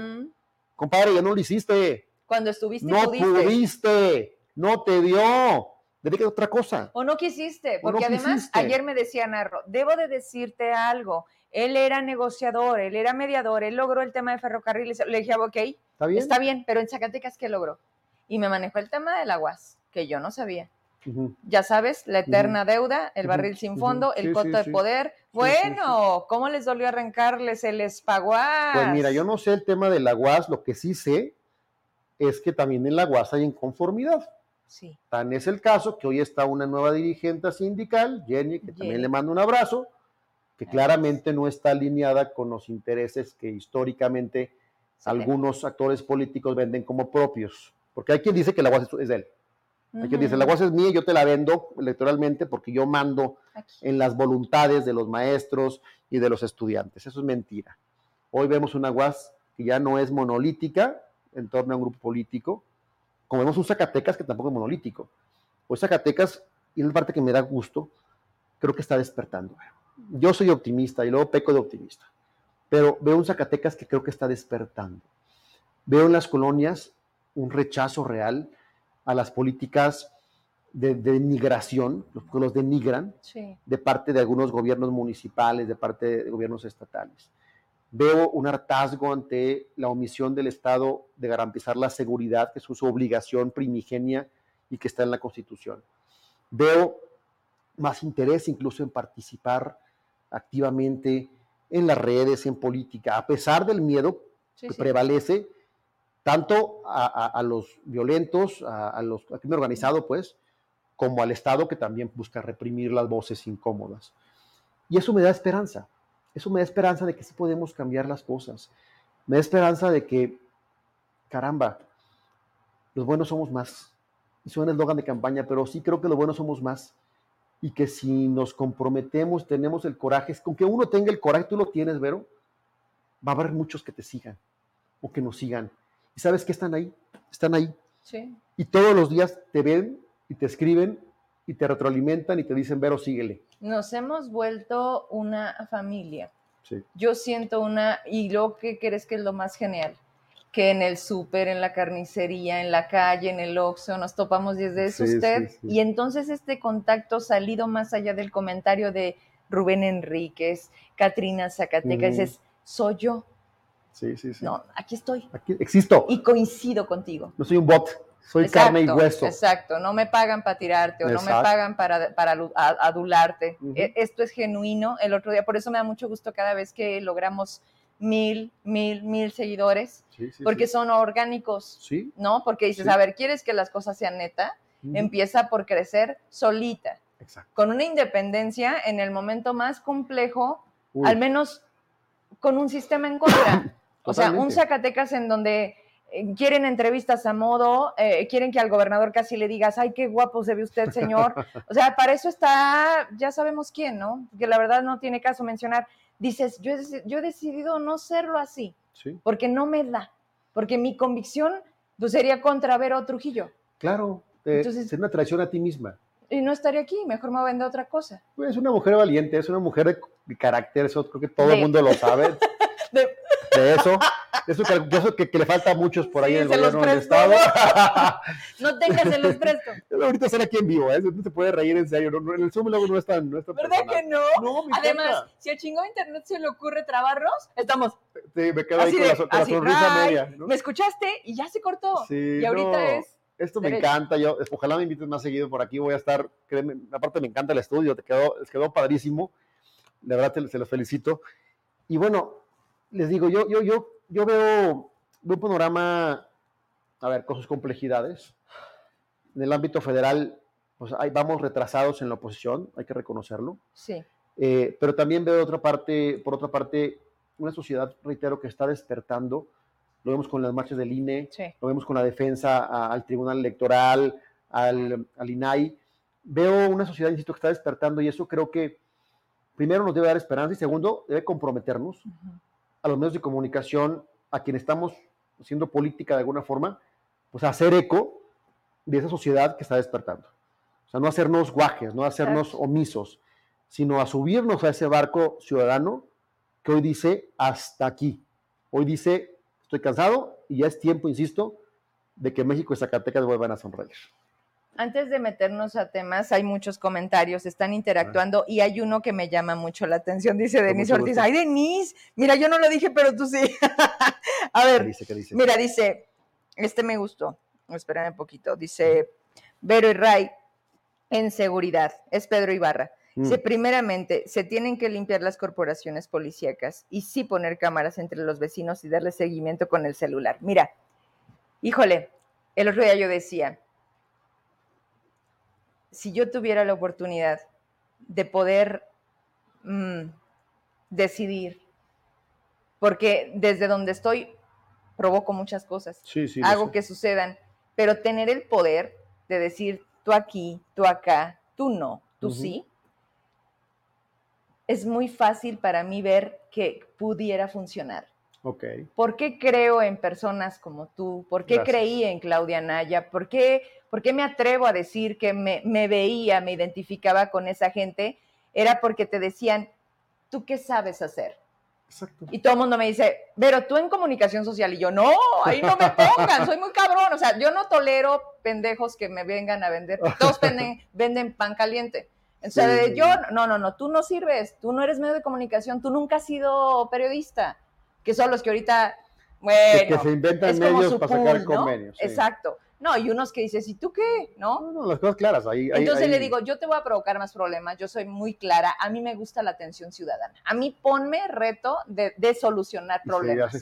Compadre, ya no lo hiciste. Cuando estuviste, no pudiste, no te dio. Dedica a otra cosa. O no quisiste, porque además ayer me decía Narro, debo de decirte algo él era negociador, él era mediador, él logró el tema de ferrocarriles. Le dije, ok, está bien, está bien pero en Zacatecas, ¿qué logró? Y me manejó el tema del aguas, que yo no sabía. Ya sabes, la eterna deuda, el barril sin fondo, el coto de poder. Bueno, ¿cómo les dolió arrancarles el espaguas? Pues mira, yo no sé el tema del aguas, lo que sí sé es que también en la aguas hay inconformidad. Sí. Tan es el caso que hoy está una nueva dirigente sindical, Jenny, que también le mando un abrazo, que claramente no está alineada con los intereses que históricamente algunos actores políticos venden como propios. Porque hay quien dice que la UAS es de él. Hay quien dice, la UAS es mía y yo te la vendo electoralmente porque yo mando en las voluntades de los maestros y de los estudiantes. Eso es mentira. Hoy vemos una UAS que ya no es monolítica en torno a un grupo político, como vemos un Zacatecas que tampoco es monolítico. Hoy Zacatecas, y es la parte que me da gusto, creo que está despertando yo soy optimista y luego peco de optimista, pero veo un Zacatecas que creo que está despertando. Veo en las colonias un rechazo real a las políticas de, denigración, los que los denigran, de parte de algunos gobiernos municipales, de parte de gobiernos estatales. Veo un hartazgo ante la omisión del Estado de garantizar la seguridad, que es su obligación primigenia y que está en la Constitución. Veo más interés incluso en participar activamente en las redes, en política, a pesar del miedo que prevalece tanto a, los violentos, a, los al crimen organizado, pues, como al Estado que también busca reprimir las voces incómodas. Y eso me da esperanza, eso me da esperanza de que sí podemos cambiar las cosas. me da esperanza de que, caramba, los buenos somos más. Y suena el eslogan de campaña, pero sí creo que los buenos somos más. Y que si nos comprometemos, tenemos el coraje, con que uno tenga el coraje, tú lo tienes, Vero, va a haber muchos que te sigan o que nos sigan. ¿Y sabes que están ahí? Están ahí. Sí. Y todos los días te ven y te escriben y te retroalimentan y te dicen, Vero, síguele. Nos hemos vuelto una familia. Sí. Yo siento una, y lo que crees que es lo más genial, que en el súper, en la carnicería, en la calle, en el Oxxo, nos topamos desde eso Sí, usted. sí, sí. Y entonces este contacto salido más allá del comentario de Rubén Enríquez, Katrina Zacatecas, Ujú. es, soy yo. Sí, sí, sí. No, aquí estoy. Aquí existo. Y coincido contigo. No soy un bot, soy carne y Exacto, hueso. Exacto, no me pagan para tirarte o no me Exacto. pagan para, para adularte. E- Esto es genuino. El otro día, por eso me da mucho gusto cada vez que logramos mil, mil, mil seguidores, Sí, sí, porque sí. son orgánicos, Sí. ¿no? Porque dices, a ver, ¿quieres que las cosas sean neta? Empieza por crecer solita, Exacto. con una independencia en el momento más complejo, Uy, al menos con un sistema en contra. O sea, un. Zacatecas en donde eh, quieren entrevistas a modo, eh, quieren que al gobernador casi le digas, ay, qué guapo se ve usted, señor. O sea, para eso está, ya sabemos quién, ¿no? Que la verdad no tiene caso mencionar. Dices, yo yo he decidido no serlo así, Sí, porque no me da, porque mi convicción pues, sería contra Vero Trujillo. claro. eh, Entonces- es una traición a ti misma. Y no estaría aquí, mejor me vender otra cosa. Es una mujer valiente, es una mujer de, carácter, eso creo que todo De- el mundo lo sabe. De- De eso, de eso, que, de eso que, que le falta a muchos por ahí Sí, en el gobierno del. Estado. no tengas, se los presto. Ahorita sale aquí en vivo, ¿eh? no se puede reír en serio. no, en el Zoom luego no es tan, no es tan ¿Verdad personal. que no? No, Además, encanta. si al chingón de internet se le ocurre trabarnos, estamos Sí, me quedo ahí así con, de, la, con la sonrisa "Ay, media. ¿no? ¿Me escuchaste? Y ya se cortó. Sí, y ahorita no, es. Esto me derecho. encanta, yo, ojalá me invites más seguido por aquí, voy a estar, créeme, aparte me encanta el estudio, te quedó, les quedó padrísimo, de verdad te- se los felicito. Y bueno, les digo, yo, yo, yo, yo veo, veo un panorama, a ver, con sus complejidades. En el ámbito federal, pues ahí vamos retrasados en la oposición, hay que reconocerlo. Sí. Eh, pero también veo otra parte, por otra parte, una sociedad, reitero, que está despertando. Lo vemos con las marchas del INE, Sí. lo vemos con la defensa a- al Tribunal Electoral, al, al INAI. Veo una sociedad, insisto, que está despertando y eso creo que, primero, nos debe dar esperanza y segundo, debe comprometernos. A los medios de comunicación, a quienes estamos haciendo política de alguna forma, pues a hacer eco de esa sociedad que está despertando. O sea, no hacernos guajes, no hacernos omisos, sino a subirnos a ese barco ciudadano que hoy dice hasta aquí. Hoy dice, estoy cansado y ya es tiempo, insisto, de que México y Zacatecas vuelvan a sonreír. Antes de meternos a temas, hay muchos comentarios, están interactuando y hay uno que me llama mucho la atención. Dice Denise Ortiz. gusto. Ay, Denise, mira, yo no lo dije, pero tú sí. a ¿Qué ver, dice? ¿Qué dice? Mira, dice, este me gustó. Espérame un poquito. Dice Vero y Ray, en seguridad. Es Pedro Ibarra. Mm, Dice, primeramente, se tienen que limpiar las corporaciones policíacas y sí poner cámaras entre los vecinos y darle seguimiento con el celular. Mira, híjole, el otro día yo decía, si yo tuviera la oportunidad de poder mm, decidir, porque desde donde estoy provoco muchas cosas, sí, sí, hago que sucedan, pero tener el poder de decir tú aquí, tú acá, tú no, tú sí, es muy fácil para mí ver que pudiera funcionar. Ok. ¿Por qué creo en personas como tú? ¿Por qué Gracias. creí en Claudia Naya? ¿Por qué, por qué me atrevo a decir que me, me veía, me identificaba con esa gente? Era porque te decían, ¿tú qué sabes hacer? Exacto. Y todo el mundo me dice, pero tú en comunicación social. Y yo, no, ahí no me pongan, soy muy cabrón. O sea, yo no tolero pendejos que me vengan a vender. Todos venden, venden pan caliente. Sea, Sí, yo, no, no, no, tú no sirves, tú no eres medio de comunicación, tú nunca has sido periodista. Que son los que ahorita, bueno, que, que se inventan es como medios para sacar ¿no? convenios. sí. Exacto. No, y unos que dices, ¿y tú qué? ¿No? No, no, las cosas claras. Ahí, ahí- Entonces ahí- le digo, yo te voy a provocar más problemas, yo soy muy clara, a mí me gusta la atención ciudadana, a mí ponme reto de, de solucionar problemas.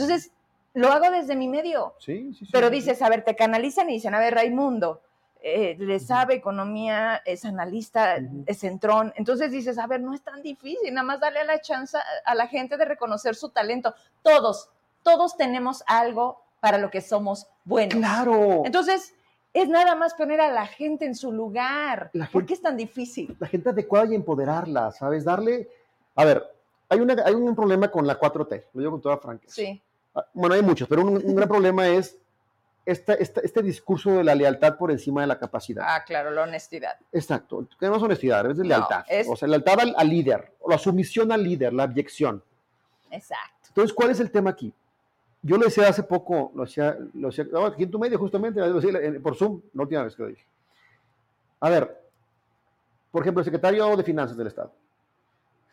Entonces, lo hago desde mi medio, sí, sí, sí, pero dices, a ver, te canalizan y dicen, a ver, Raimundo, eh, le sabe economía, es analista, es centrón, entonces dices, a ver, no es tan difícil, nada más darle la chance a la gente de reconocer su talento, todos, todos tenemos algo para lo que somos buenos. Claro. Entonces, es nada más poner a la gente en su lugar. La ¿Por gente- qué es tan difícil? La gente adecuada y empoderarla, ¿sabes? Darle. A ver, hay, una, hay un problema con la 4T, lo digo con toda franqueza. Sí, Ah, Bueno, hay muchos, pero un, un gran problema es esta, esta- este discurso de la lealtad por encima de la capacidad. ah, claro, la honestidad. Exacto. Es honestidad, es de No, lealtad. es- O sea, lealtad al, al líder, o la sumisión al líder, la abyección. Exacto. Entonces, ¿cuál es el tema aquí? Yo lo decía hace poco, lo decía, lo decía no, aquí en tu medio, justamente, lo por Zoom, la última vez que lo dije. A ver, por ejemplo, el secretario de Finanzas del Estado.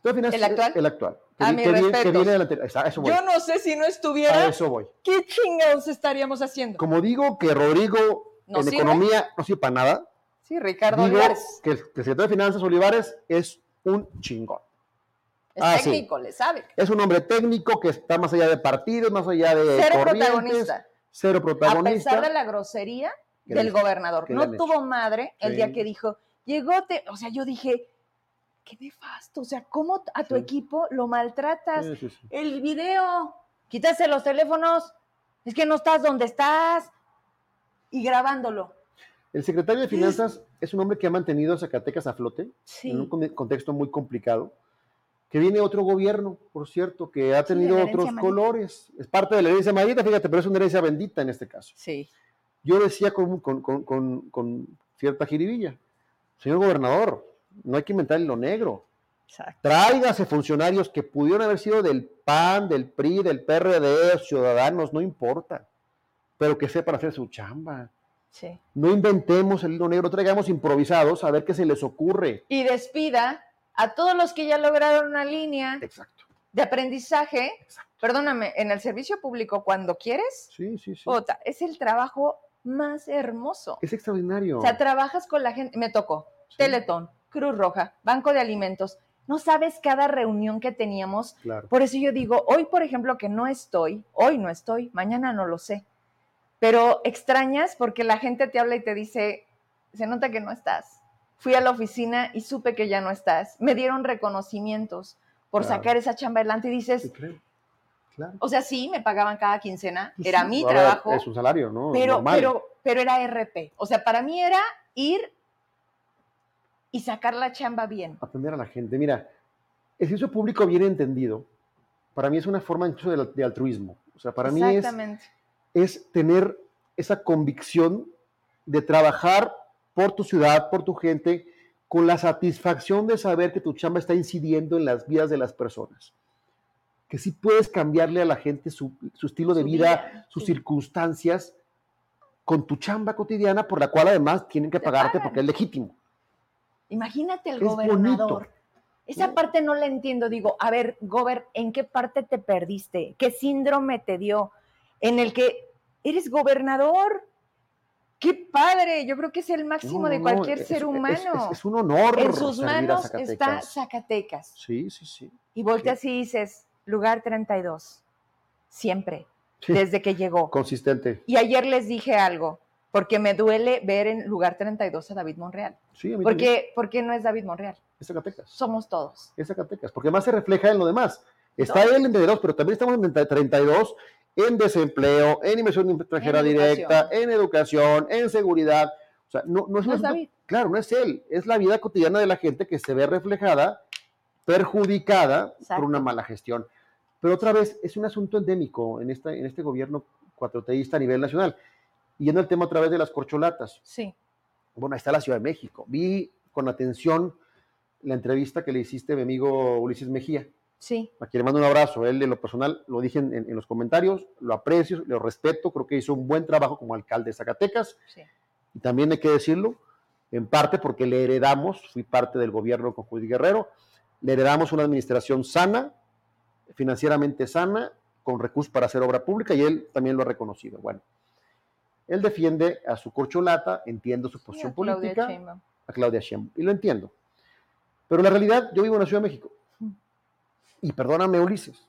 De Finanzas, ¿El actual? El actual. Que, Ah, vi- mis que vi- que respetos. viene del anterior. Esa- A eso voy. Yo no sé si no A estuviera, eso voy. ¿qué chingados estaríamos haciendo? Como digo que Rodrigo ¿No en sirve? economía no sirve para nada, Sí, Ricardo digo Olivares. que el, que el secretario de Finanzas Olivares es un chingón. Es Ah, sí. técnico, le sabe. Es un hombre técnico que está más allá de partidos, más allá de Cero protagonista. cero A protagonista. pesar de la grosería ¿Qué le del gobernador. ¿Qué le No tuvo madre el Sí. día que dijo, llegó, te... o sea, yo dije, qué nefasto, o sea, ¿cómo a tu Sí. equipo lo maltratas? Sí, sí, sí. El video, quítase los teléfonos, es que no estás donde estás, y grabándolo. El secretario de Finanzas es un hombre que ha mantenido a Zacatecas a flote Sí. en un con- contexto muy complicado. Que viene otro gobierno, por cierto, que ha tenido otros colores. Es parte de la herencia maldita, fíjate, pero es una herencia bendita en este caso. Sí. Yo decía con, con- con- con- con cierta jiribilla, señor gobernador, no hay que inventar lo negro. Exacto. Tráigase funcionarios que pudieron haber sido del PAN, del PRI, del PRD, ciudadanos, no importa, pero que sepan hacer su chamba. Sí. No inventemos el hilo negro, traigamos improvisados a ver qué se les ocurre. Y despida a todos los que ya lograron una línea Exacto. de aprendizaje. Exacto. Perdóname, en el servicio público, cuando quieres, Sí, sí, sí. puta, es el trabajo más hermoso. Es extraordinario. O sea, trabajas con la gente, me tocó, Teletón, Cruz Roja, Banco de Alimentos. No sabes cada reunión que teníamos. Claro. Por eso yo digo, hoy, por ejemplo, que no estoy, hoy no estoy, mañana no lo sé. Pero extrañas porque la gente te habla y te dice, se nota que no estás. Fui a la oficina y supe que ya no estás. Me dieron reconocimientos por Claro. sacar esa chamba adelante y dices. Claro. o sea, sí, me pagaban cada quincena, Sí, era sí. mi trabajo, Es un salario, ¿no? pero, pero, pero era RP. O sea, para mí era ir y sacar la chamba bien. atender a la gente. Mira, el servicio público bien entendido, para mí es una forma incluso de, de altruismo. O sea, para mí es, es tener esa convicción de trabajar por tu ciudad, por tu gente, con la satisfacción de saber que tu chamba está incidiendo en las vidas de las personas. Que sí puedes cambiarle a la gente su, su estilo de Su vida, vida, sus sí. circunstancias, con tu chamba cotidiana, por la cual además tienen que Te pagarte pagan. porque es legítimo. Imagínate el Es gobernador. bonito. Esa parte no la entiendo. Digo, a ver, Gober, ¿en qué parte te perdiste? ¿Qué síndrome te dio? En el que eres gobernador. ¡Qué padre! Yo creo que es el máximo No, de no, cualquier es- ser humano. Es, es un honor. en sus manos está Zacatecas. Zacatecas. Sí, sí, sí. Y volteas y dices, lugar 32. Siempre, Sí, desde que llegó. Consistente. Y ayer les dije algo, porque me duele ver en lugar 32 a David Monreal. Sí, a mí. Porque, porque no es David Monreal, Es Zacatecas. somos todos. Es Zacatecas. Porque más se refleja en lo demás. Está él en 32, pero también estamos en 32 en desempleo, en inversión extranjera En directa, en educación, en seguridad. O sea, no, no es, No es David. Claro, no es él. Es la vida cotidiana de la gente que se ve reflejada, perjudicada Exacto. por una mala gestión. Pero otra vez, es un asunto endémico en, esta, en este gobierno cuatroteísta a nivel nacional. Y yendo al tema otra vez de las corcholatas. Sí. Bueno, ahí está la Ciudad de México. Vi con atención la entrevista que le hiciste a mi amigo Ulises Mejía. Sí, A quien le mando un abrazo. Él, en lo personal, lo dije en, en- en los comentarios, lo aprecio, lo respeto. Creo que hizo un buen trabajo como alcalde de Zacatecas. sí. Y también hay que decirlo, en parte porque le heredamos, fui parte del gobierno con Judy Guerrero, le heredamos una administración sana, financieramente sana, con recursos para hacer obra pública y él también lo ha reconocido. Bueno, él defiende a su corcholata, entiendo su posición Sí, a política, a Claudia Sheinbaum, y lo entiendo. Pero la realidad, yo vivo en la Ciudad de México, y perdóname Ulises,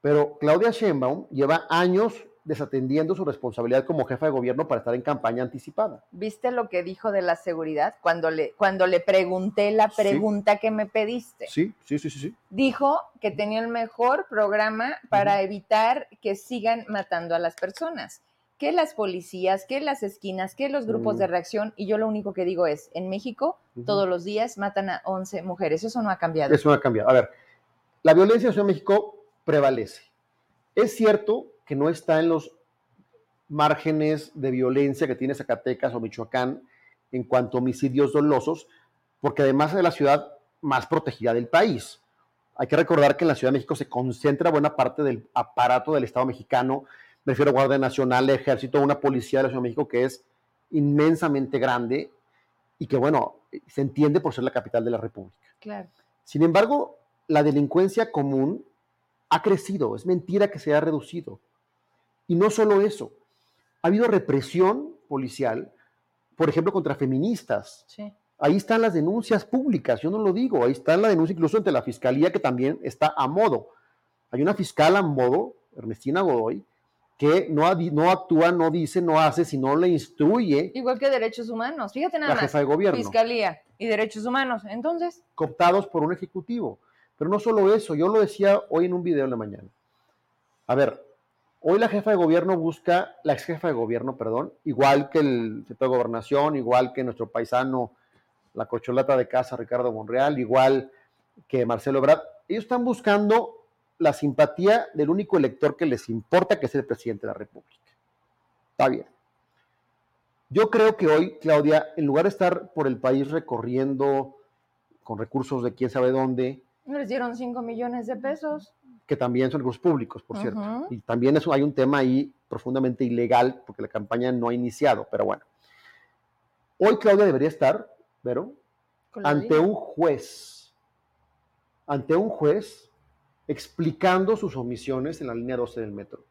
pero Claudia Sheinbaum lleva años desatendiendo su responsabilidad como jefa de gobierno para estar en campaña anticipada. ¿Viste lo que dijo de la seguridad cuando le, cuando le pregunté la pregunta que me pediste? Sí, sí, sí, sí, sí. Dijo que tenía el mejor programa para evitar que sigan matando a las personas. Que las policías, que las esquinas, que los grupos de Mm. reacción. Y yo lo único que digo es, en México todos los días matan a 11 mujeres. Eso no ha cambiado. Eso no ha cambiado. A ver, la violencia en Ciudad de México prevalece. Es cierto que no está en los márgenes de violencia que tiene Zacatecas o Michoacán en cuanto a homicidios dolosos, porque además es la ciudad más protegida del país. Hay que recordar que en la Ciudad de México se concentra buena parte del aparato del Estado mexicano, me refiero a Guardia Nacional, Ejército, una policía de la Ciudad de México que es inmensamente grande y que, bueno, se entiende por ser la capital de la República. Claro. Sin embargo, la delincuencia común ha crecido, es mentira que se ha reducido. Y no solo eso, ha habido represión policial, por ejemplo, contra feministas. Sí. Ahí están las denuncias públicas, yo no lo digo, ahí está la denuncia incluso ante la fiscalía que también está a modo. Hay una fiscal a modo, Ernestina Godoy, que no, no actúa, no dice, no hace, sino le instruye Igual que derechos humanos. Fíjate nada la más. jefa de gobierno. Fiscalía y derechos humanos. Entonces, cooptados por un ejecutivo. Pero no solo eso, yo lo decía hoy en un video en la mañana. A ver, hoy la jefa de gobierno busca, la ex jefa de gobierno, perdón, igual que el secretario de gobernación, igual que nuestro paisano, la cocholata de casa, Ricardo Monreal, igual que Marcelo Ebrard, ellos están buscando la simpatía del único elector que les importa, que es el presidente de la República. Está bien. Yo creo que hoy, Claudia, en lugar de estar por el país recorriendo con recursos de quién sabe dónde, les dieron 5 millones de pesos. que también son recursos públicos, por cierto. Y también eso, hay un tema ahí profundamente ilegal, porque la campaña no ha iniciado, pero bueno. Hoy Claudia debería estar, la ante un juez, ante un juez explicando sus omisiones en la línea 12 del metro.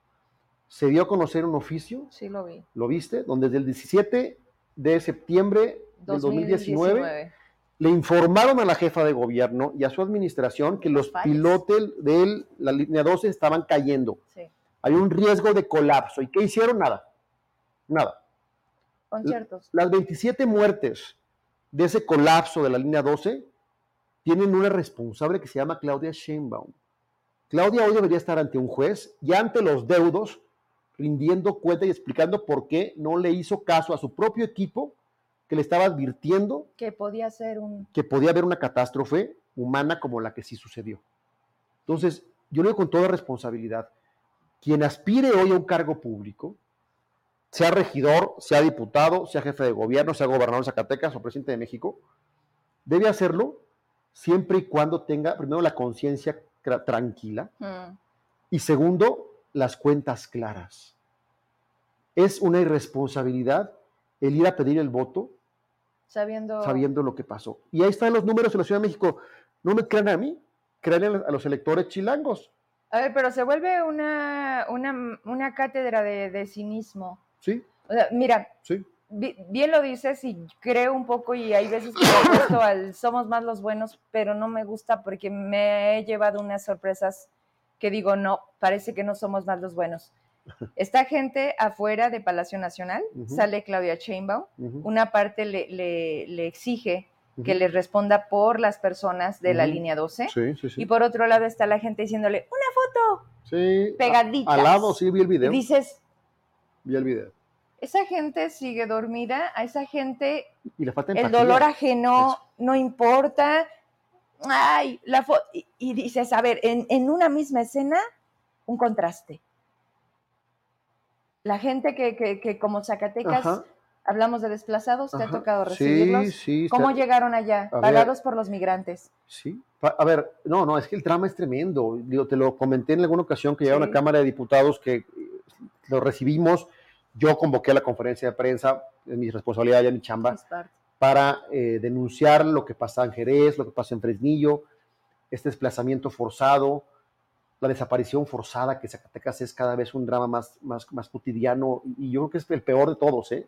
Se dio a conocer un oficio, Sí, lo vi. ¿lo viste? Donde desde el 17 de septiembre del 2019 2019. Le informaron a la jefa de gobierno y a su administración que los pilotes de la línea 12 estaban cayendo. Sí. Hay un riesgo de colapso. ¿Y qué hicieron? Nada. Nada. Conciertos. Las 27 muertes de ese colapso de la línea 12 tienen una responsable que se llama Claudia Sheinbaum. Claudia hoy debería estar ante un juez y ante los deudos rindiendo cuenta y explicando por qué no le hizo caso a su propio equipo que le estaba advirtiendo Que podía ser un. que podía haber una catástrofe humana como la que sí sucedió. Entonces, yo lo digo con toda responsabilidad, quien aspire hoy a un cargo público, sea regidor, sea diputado, sea jefe de gobierno, sea gobernador de Zacatecas o presidente de México, debe hacerlo siempre y cuando tenga, primero, la conciencia tra- tranquila Mm, y segundo, las cuentas claras. Es una irresponsabilidad el ir a pedir el voto sabiendo. sabiendo lo que pasó. Y ahí están los números en la Ciudad de México. No me crean a mí, crean a los electores chilangos. A ver, pero se vuelve una, una, una cátedra de, de cinismo. Sí, O sea, mira, sí. bi- bien lo dices y creo un poco y hay veces que puesto al somos más los buenos, pero no me gusta porque me he llevado unas sorpresas que digo, no, parece que no somos más los buenos. Esta gente afuera de Palacio Nacional, sale Claudia Sheinbaum, una parte le, le- le exige que le responda por las personas de la línea 12 Sí, sí, sí. y por otro lado está la gente diciéndole, una foto, Sí, a- pegaditas. Al lado, sí, vi el y video. dices, Vi el video. esa gente sigue dormida, a esa gente Y le falta el dolor ajeno Eso. no importa. Ay, la foto. Y, y dices, a ver, en, en una misma escena, un contraste. La gente que, que, que como Zacatecas, Ajá, hablamos de desplazados, te ha tocado recibirlos. Sí, sí. ¿Cómo está- llegaron allá? A ver. Pagados por los migrantes. Sí. A ver, no, no, es que el drama es tremendo. Digo, te lo comenté en alguna ocasión que llegaron Sí. a Cámara de Diputados que eh, lo recibimos. Yo convoqué a la conferencia de prensa, es mi responsabilidad, ya mi chamba. Para eh, denunciar lo que pasa en Jerez, lo que pasa en Fresnillo, este desplazamiento forzado, la desaparición forzada, que Zacatecas es cada vez un drama más, más, más cotidiano, y yo creo que es el peor de todos, ¿eh?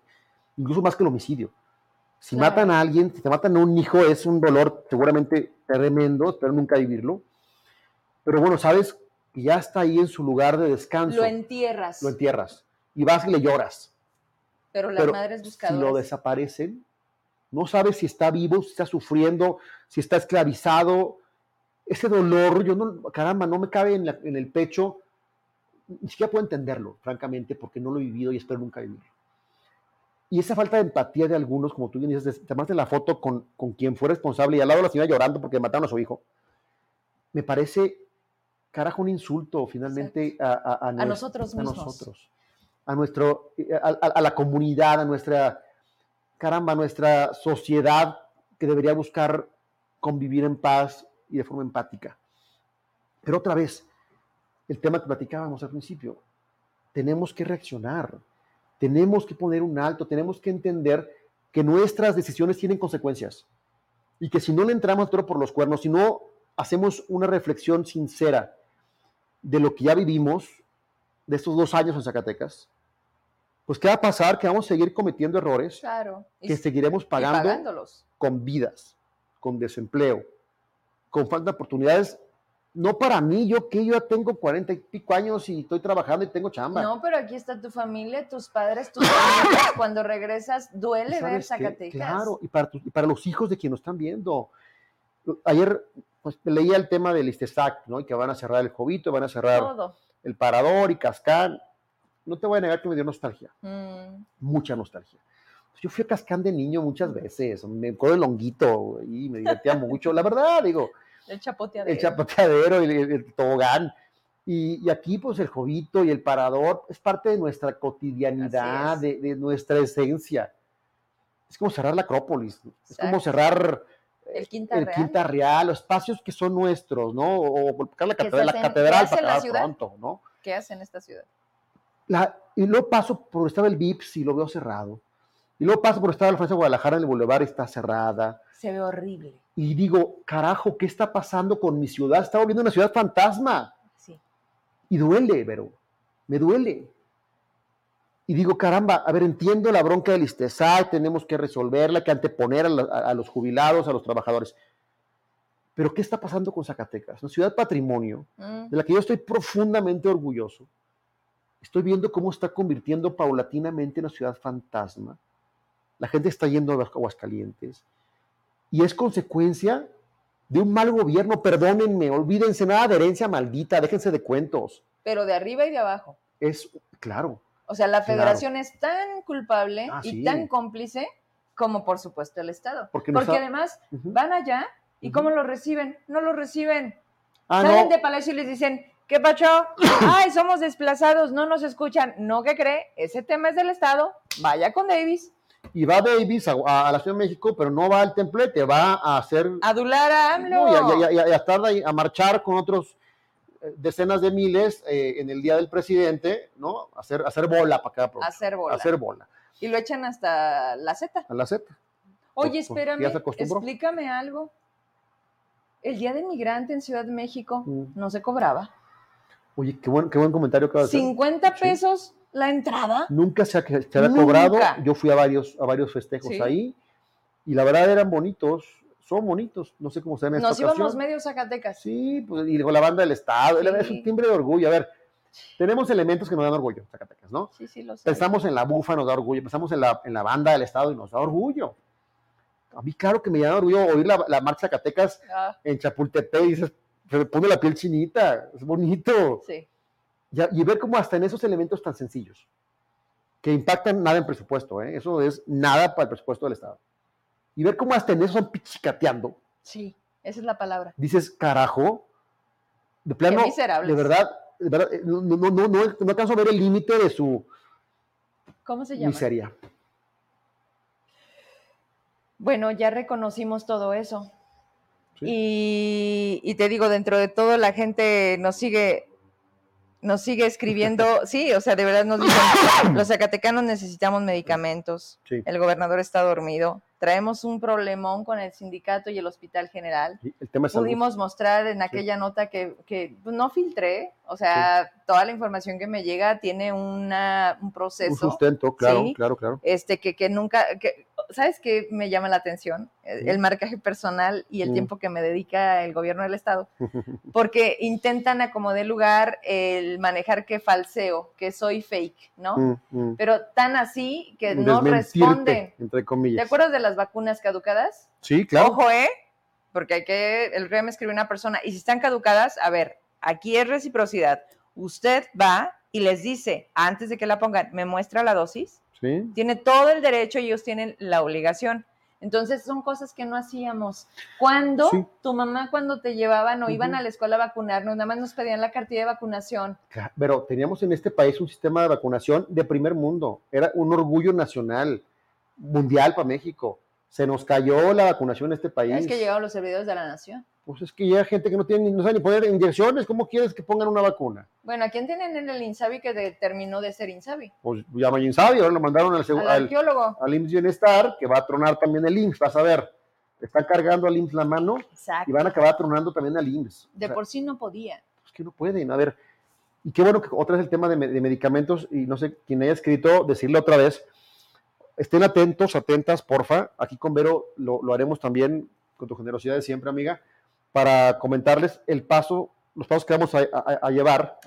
incluso más que el homicidio. Si Claro. matan a alguien, si te matan a un hijo, es un dolor seguramente tremendo, espero nunca vivirlo. Pero bueno, ¿sabes y ya está ahí en su lugar de descanso. Lo entierras. Lo entierras. Y vas y le lloras. Pero las madres buscadoras. Si lo desaparecen, no sabes si está vivo, si está sufriendo, si está esclavizado. Ese dolor, yo no, caramba, no me cabe en, en el pecho. Ni siquiera puedo entenderlo, francamente, porque no lo he vivido y espero nunca vivirlo. Y esa falta de empatía de algunos, como tú bien dices, te tomaste la foto con, con quien fue responsable y al lado de la señora llorando porque mataron a su hijo, me parece, carajo, un insulto finalmente a, a, nosotros mismos. A nosotros, a, nuestro, a, la comunidad, a nuestra, caramba, a nuestra sociedad que debería buscar convivir en paz y de forma empática. Pero otra vez, el tema que platicábamos al principio, tenemos que reaccionar tenemos que poner un alto, tenemos que entender que nuestras decisiones tienen consecuencias y que si no le entramos todo por los cuernos, si no hacemos una reflexión sincera de lo que ya vivimos, de estos dos años en Zacatecas, pues ¿qué va a pasar? Que vamos a seguir cometiendo errores, claro. que seguiremos pagando con vidas, con desempleo, con falta de oportunidades no para mí, yo que yo tengo cuarenta y pico años y estoy trabajando y tengo chamba. No, pero aquí está tu familia, tus padres, tus amigos. Cuando regresas, duele ver Zacatecas. Claro, y para, para los hijos de quienes nos están viendo. Ayer pues, leía el tema del Istestac, ¿no? Y que van a cerrar el Jovito, van a cerrar el Parador y Cascán. No te voy a negar que me dio nostalgia. Mm. Mucha nostalgia. Yo fui a Cascán de niño muchas veces. Me acuerdo el longuito y me divertía mucho. La verdad, digo el chapoteadero. El chapoteadero y el, tobogán. Y, aquí, pues, el jovito y el parador es parte de nuestra cotidianidad, de, nuestra esencia. Es como cerrar la Acrópolis, es como cerrar el Quinta, el Real. Quinta Real, los espacios que son nuestros, ¿no? O la, catedral, la catedral para la pronto, ¿no? ¿Qué hace en esta ciudad? y luego paso por estaba el VIPS y lo veo cerrado. Y luego paso por estaba la Francia de Guadalajara en el Boulevard y está cerrada. Se ve horrible y digo, carajo, ¿qué está pasando con mi ciudad? Estaba viendo una ciudad fantasma. Sí. Y duele, pero me duele. Y digo, caramba, a ver, entiendo la bronca del ISTESAI, tenemos que resolverla, que anteponer a, los jubilados, a los trabajadores. Pero ¿qué está pasando con Zacatecas? Una ciudad patrimonio, mm. de la que yo estoy profundamente orgulloso. Estoy viendo cómo está convirtiendo paulatinamente en una ciudad fantasma. La gente está yendo a Aguascalientes y es consecuencia de un mal gobierno. Perdónenme, olvídense nada de herencia maldita, déjense de cuentos. Pero de arriba y de abajo. Es, claro. O sea, la federación es tan culpable ah, y tan cómplice como por supuesto el Estado. Porque, además van allá y ¿cómo lo reciben? No lo reciben. Ah, Salen de Palacio y les dicen, ¿qué pacho? Ay, somos desplazados, no nos escuchan. No, ¿qué cree? Ese tema es del Estado. Vaya con Davis y va Davis a, la Ciudad de México, pero no va al templete, va a hacer... Adular a AMLO. y, a, estar ahí, a marchar con otros eh, decenas de miles eh, en el Día del Presidente, ¿no? Hacer, hacer bola para acá. Hacer bola. Hacer bola. Y lo echan hasta la Z. A la Z. Oye, espérame, explícame algo. El Día de Migrante en Ciudad de México mm. no se cobraba. Oye, qué buen, qué buen comentario de 50 pesos la entrada. Nunca se, había cobrado. Yo fui a varios, a varios festejos ahí y la verdad eran bonitos. Son bonitos, no sé cómo se ven Nos íbamos medio Zacatecas. Sí, pues, y con la banda del Estado, es un timbre de orgullo. A ver, tenemos elementos que nos dan orgullo, Zacatecas, ¿no? Sí, sí, lo sé. Pensamos en la bufa, nos da orgullo. Pensamos en la, en la banda del Estado y nos da orgullo. A mí, claro que me da orgullo oír la, la marcha Zacatecas ah. en Chapultepec y dices, se me pone la piel chinita, es bonito. Sí y ver cómo hasta en esos elementos tan sencillos, que impactan nada en presupuesto, ¿eh? eso es nada para el presupuesto del Estado. Y ver cómo hasta en eso son pichicateando. Sí, esa es la palabra. Dices, carajo, de plano, de verdad, de verdad eh, no, no, no, no, alcanzo a ver el límite de su ¿Cómo se llama? miseria. Bueno, ya reconocimos todo eso. Y, y, te digo, dentro de todo la gente nos sigue nos sigue escribiendo, sí, o sea, de verdad nos dicen, los zacatecanos necesitamos medicamentos, el gobernador está dormido, traemos un problemón con el sindicato y el hospital general. El tema Pudimos mostrar en aquella nota que, que, no filtré, o sea, toda la información que me llega tiene una, un proceso. Un sustento, claro, claro, claro. Este, que, que nunca, que ¿sabes qué me llama la atención? El, marcaje personal y el tiempo que me dedica el gobierno del Estado. Porque intentan a como de lugar el manejar que falseo, que soy fake, ¿no? Mm, mm. Pero tan así que no responden. entre comillas. ¿Te acuerdas de las vacunas caducadas? Sí, claro. Ojo, ¿eh? Porque hay que, el rey me escribió una persona, y si están caducadas, a ver, aquí es reciprocidad. Usted va y les dice, antes de que la pongan, me muestra la dosis, Sí. tiene todo el derecho y ellos tienen la obligación. Entonces son cosas que no hacíamos. Cuando Sí. tu mamá, cuando te llevaban o iban a la escuela a vacunarnos, nada más nos pedían la cartilla de vacunación. Pero teníamos en este país un sistema de vacunación de primer mundo. Era un orgullo nacional, mundial para México. Se nos cayó la vacunación en este país. Es que llegaron los servidores de la nación. Pues es que ya gente que no tiene, ni- no sabe ni poner inyecciones. ¿Cómo quieres que pongan una vacuna? Bueno, ¿a quién tienen en el INSABI que de- terminó de ser INSABI? Pues ya Mayin sabe, ahora lo mandaron al, Al al, arqueólogo. al IMSS Bienestar, que va a tronar también el IMSS. Vas a ver, está cargando al IMSS la mano Exacto. y van a acabar tronando también al IMSS. De O sea, por sí no podía. pues que no pueden. A ver, y qué bueno que otra vez el tema de, de medicamentos, y no sé quién haya escrito, decirle otra vez, estén atentos, atentas, porfa. Aquí con Vero lo, lo haremos también con tu generosidad de siempre, amiga, para comentarles el paso, los pasos que vamos a, a- a llevar,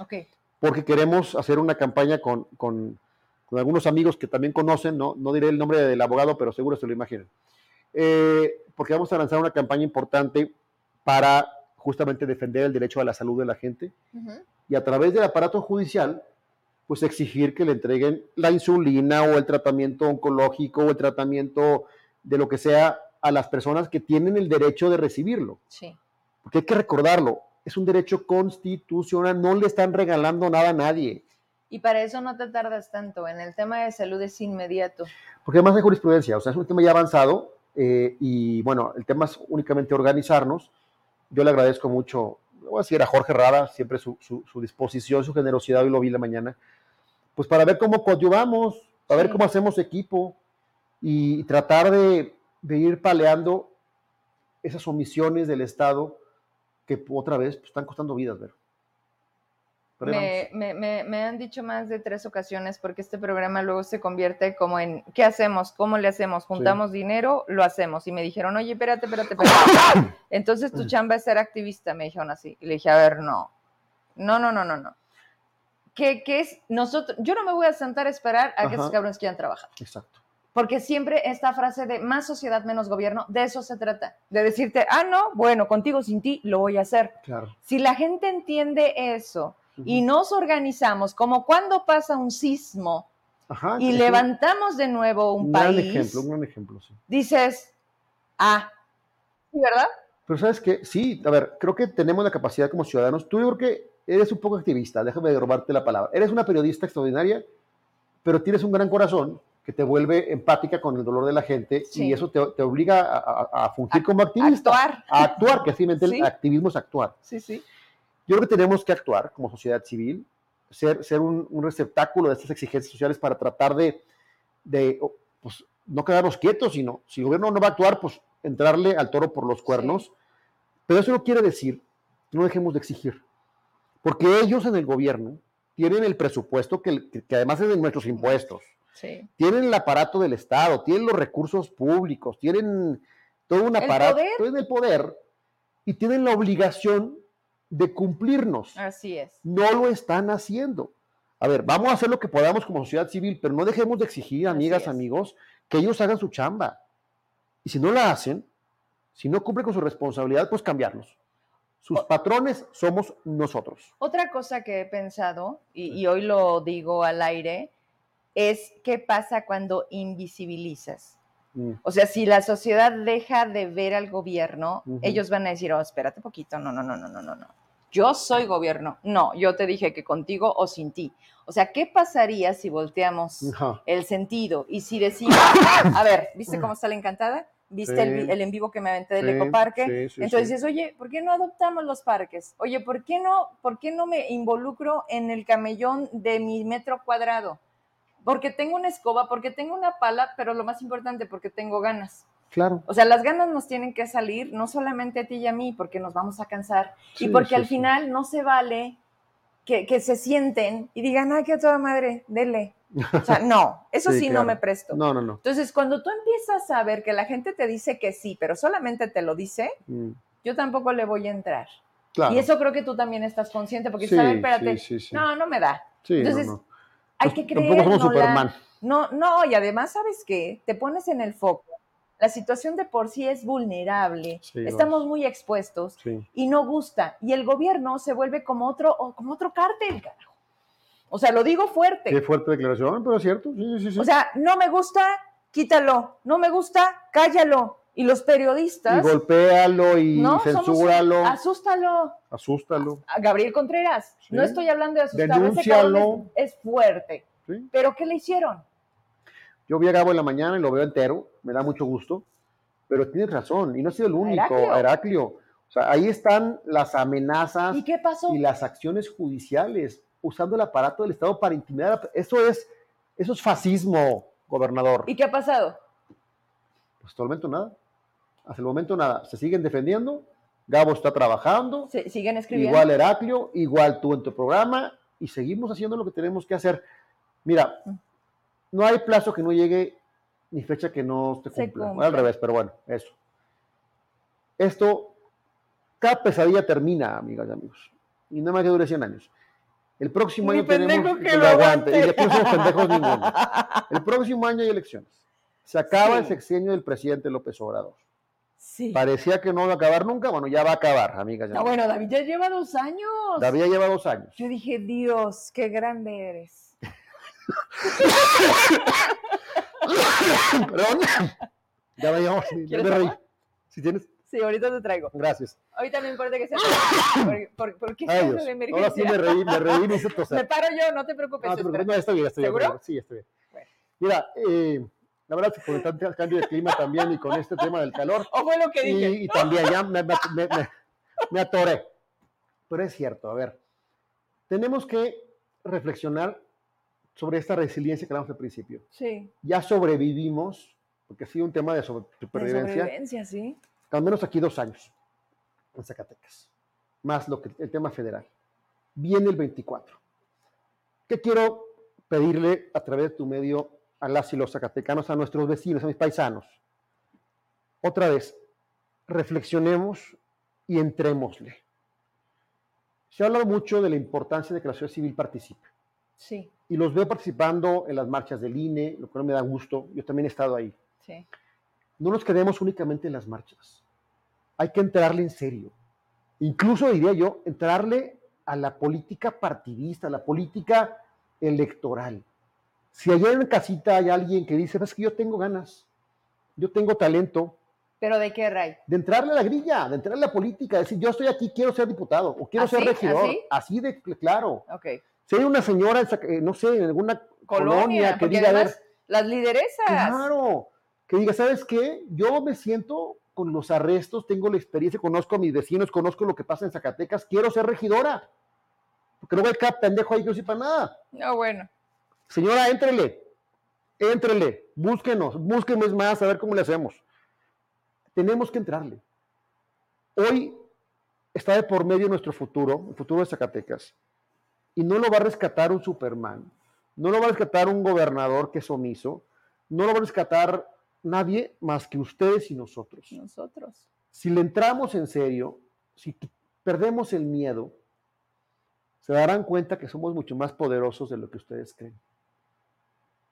porque queremos hacer una campaña con, con- con algunos amigos que también conocen, ¿no? no diré el nombre del abogado, pero seguro se lo imaginan. Eh, porque vamos a lanzar una campaña importante para justamente defender el derecho a la salud de la gente y a través del aparato judicial, pues exigir que le entreguen la insulina o el tratamiento oncológico o el tratamiento de lo que sea a las personas que tienen el derecho de recibirlo. Sí. Porque hay que recordarlo, es un derecho constitucional, no le están regalando nada a nadie. Y para eso no te tardas tanto. En el tema de salud es inmediato. Porque además hay jurisprudencia, o sea, es un tema ya avanzado eh, y bueno, el tema es únicamente organizarnos. Yo le agradezco mucho, voy a decir a Jorge Rada, siempre su, su- su disposición, su generosidad, hoy lo vi la mañana, pues para ver cómo coadyuvamos, para ver cómo hacemos equipo y tratar de, de ir paleando esas omisiones del Estado que otra vez pues, están costando vidas, ver. Me, me- me- me han dicho más de tres ocasiones porque este programa luego se convierte como en ¿qué hacemos? ¿Cómo le hacemos? ¿Juntamos dinero? Lo hacemos. Y me dijeron, oye, espérate, espérate, espérate. Entonces tu chamba es ser activista, me dijeron así. Y le dije, a ver, no. No, no, no, no, no. ¿Qué, qué es? Nosotros, yo no me voy a sentar a esperar a que Ajá. esos cabrones quieran trabajar. Exacto. Porque siempre esta frase de más sociedad, menos gobierno, de eso se trata. De decirte, ah, no, bueno, contigo, sin ti, lo voy a hacer. Claro. Si la gente entiende eso y nos organizamos, como cuando pasa un sismo Ajá, y levantamos de nuevo un un gran ejemplo, un gran ejemplo, sí. dices, ah, ¿sí, ¿verdad? Pero sabes que sí, a ver, creo que tenemos la capacidad como ciudadanos. Tú yo creo que eres un poco activista, déjame robarte la palabra. Eres una periodista extraordinaria, pero tienes un gran corazón que te vuelve empática con el dolor de la gente Sí. y eso te, te obliga a, a- a fungir A- como activista. Actuar. A actuar, que así Sí. el activismo es actuar. Sí, sí. Yo creo que tenemos que actuar como sociedad civil, ser, ser un, un receptáculo de estas exigencias sociales para tratar de, de, oh, pues, no quedarnos quietos, sino si el gobierno no va a actuar, pues entrarle al toro por los cuernos. Pero eso no quiere decir que no dejemos de exigir, porque ellos en el gobierno tienen el presupuesto que, que- que además es de nuestros impuestos, Sí. tienen el aparato del Estado, tienen los recursos públicos, tienen todo un ¿El aparato, poder? tienen el poder y tienen la obligación de cumplirnos Así es. no lo están haciendo. A ver, vamos a hacer lo que podamos como sociedad civil, pero no dejemos de exigir, amigas, amigos, que ellos hagan su chamba. Y si no la hacen, si no cumplen con su responsabilidad, pues cambiarlos. Sus patrones somos nosotros. Otra cosa que he pensado, y, y hoy lo digo al aire, es qué pasa cuando invisibilizas. Mm, O sea, si la sociedad deja de ver al gobierno, ellos van a decir, oh, espérate poquito, no, no, no, no, no, no, no. Yo soy gobierno. No, yo te dije que contigo o sin ti. O sea, ¿qué pasaría si volteamos el sentido y si decimos, a ver, ¿viste cómo está la encantada? ¿Viste el, Sí. el en vivo que me aventé del Sí, ecoparque? sí, Entonces dices, oye, ¿por qué no adoptamos los parques? Oye, ¿por qué no, por qué no me involucro en el camellón de mi metro cuadrado? Porque tengo una escoba, porque tengo una pala, pero lo más importante, porque tengo ganas. Claro. O sea, las ganas nos tienen que salir, no solamente a ti y a mí, porque nos vamos a cansar. Y porque al final no se vale que, se sienten y digan, ay, qué toda madre, dele. O sea, no, eso sí, no me presto. No, no, no. Entonces, cuando tú empiezas a ver que la gente te dice que sí, pero solamente te lo dice, mm. yo tampoco le voy a entrar. Y eso creo que tú también estás consciente, porque sabes, espérate, no, no me da. Entonces, hay que creer. No, Superman. no, no, y además, ¿sabes qué? Te pones en el foco. La situación de por sí es vulnerable, estamos muy expuestos y no gusta. Y el gobierno se vuelve como otro, como otro cártel, carajo. O sea, lo digo fuerte. Qué fuerte declaración, pero es cierto. O sea, no me gusta, quítalo. No me gusta, cállalo. Y los periodistas. Y golpéalo y censúralo. asústalo. Asústalo. A Gabriel Contreras. No estoy hablando de asustarlo. Es, es, fuerte. ¿Pero qué le hicieron? Yo vi a Gabo en la mañana y lo veo entero. Me da mucho gusto. Pero tienes razón. Y no ha sido el único. Heraclio. O sea, ahí están las amenazas. ¿Y qué pasó? Y las acciones judiciales. Usando el aparato del Estado para intimidar. Eso es, eso es fascismo, gobernador. ¿Y qué ha pasado? Pues hasta el momento nada. Hasta el momento nada. Se siguen defendiendo. Gabo está trabajando. Se siguen escribiendo. Igual Heraclio, igual tú en tu programa. Y seguimos haciendo lo que tenemos que hacer. Mira, mm. No hay plazo que no llegue ni fecha que no se cumpla. al revés, pero bueno, eso. Esto, cada pesadilla termina, amigas y amigos. Y no más que dure 100 años. El próximo año tenemos que lo aguante. Y después somos pendejos ninguno. El próximo año hay elecciones. Se acaba el sexenio del presidente López Obrador. Sí. Parecía que no iba a acabar nunca, bueno, ya va a acabar, amigas. No, bueno, David ya lleva dos años. David ya lleva dos años. Yo dije, Dios, qué grande eres. Perdón. Ya vayamos. Ya me reí. ¿Si tienes? Sí, ahorita te traigo. Gracias. Ahorita no importa que sea. ¿Por, por, qué Ay, emergencia? Ahora sí me reí, me reí y me hice toser. Me paro yo, no te preocupes. No, te preocupes. No, estoy bien, estoy bien. ¿Seguro? Sí, estoy bien. Mira, eh, la verdad es que con el cambio de clima también y con este tema del calor. O fue lo que dije. Y, también ya me, me, me, me atoré. Pero es cierto, a ver, tenemos que reflexionar sobre esta resiliencia que hablamos al principio. Sí. Ya sobrevivimos, porque ha sido un tema de supervivencia. De sobrevivencia, sí. Al menos aquí dos años, en Zacatecas. Más lo que, el tema federal. Viene el 24. ¿Qué quiero pedirle a través de tu medio a las y los zacatecanos, a nuestros vecinos, a mis paisanos? Otra vez, reflexionemos y entrémosle. Se ha hablado mucho de la importancia de que la sociedad civil participe. Sí y los veo participando en las marchas del INE, lo cual me da gusto. Yo también he estado ahí. Sí. No nos quedemos únicamente en las marchas. Hay que entrarle en serio. Incluso diría yo, entrarle a la política partidista, a la política electoral. Si allá en casita hay alguien que dice, es que yo tengo ganas, yo tengo talento. ¿Pero de qué, Ray? De entrarle a la grilla, de entrarle a la política, decir, yo estoy aquí, quiero ser diputado o quiero ser regidor. ¿Así? de claro. Okay. Si hay una señora, eh, no sé, en alguna colonia, que diga, a ver, las lideresas. Claro, que diga, ¿sabes qué? Yo me siento con los arrestos, tengo la experiencia, conozco a mis vecinos, conozco lo que pasa en Zacatecas, quiero ser regidora. Porque no voy a quedar pendejo ahí que no sepa nada. No, bueno. Señora, éntrele, éntrele, búsquenos, búsquenos más, a ver cómo le hacemos. Tenemos que entrarle. Hoy está de por medio nuestro futuro, el futuro de Zacatecas y no lo va a rescatar un Superman, no lo va a rescatar un gobernador que es omiso, no lo va a rescatar nadie más que ustedes y nosotros. Nosotros. Si le entramos en serio, si perdemos el miedo, se darán cuenta que somos mucho más poderosos de lo que ustedes creen.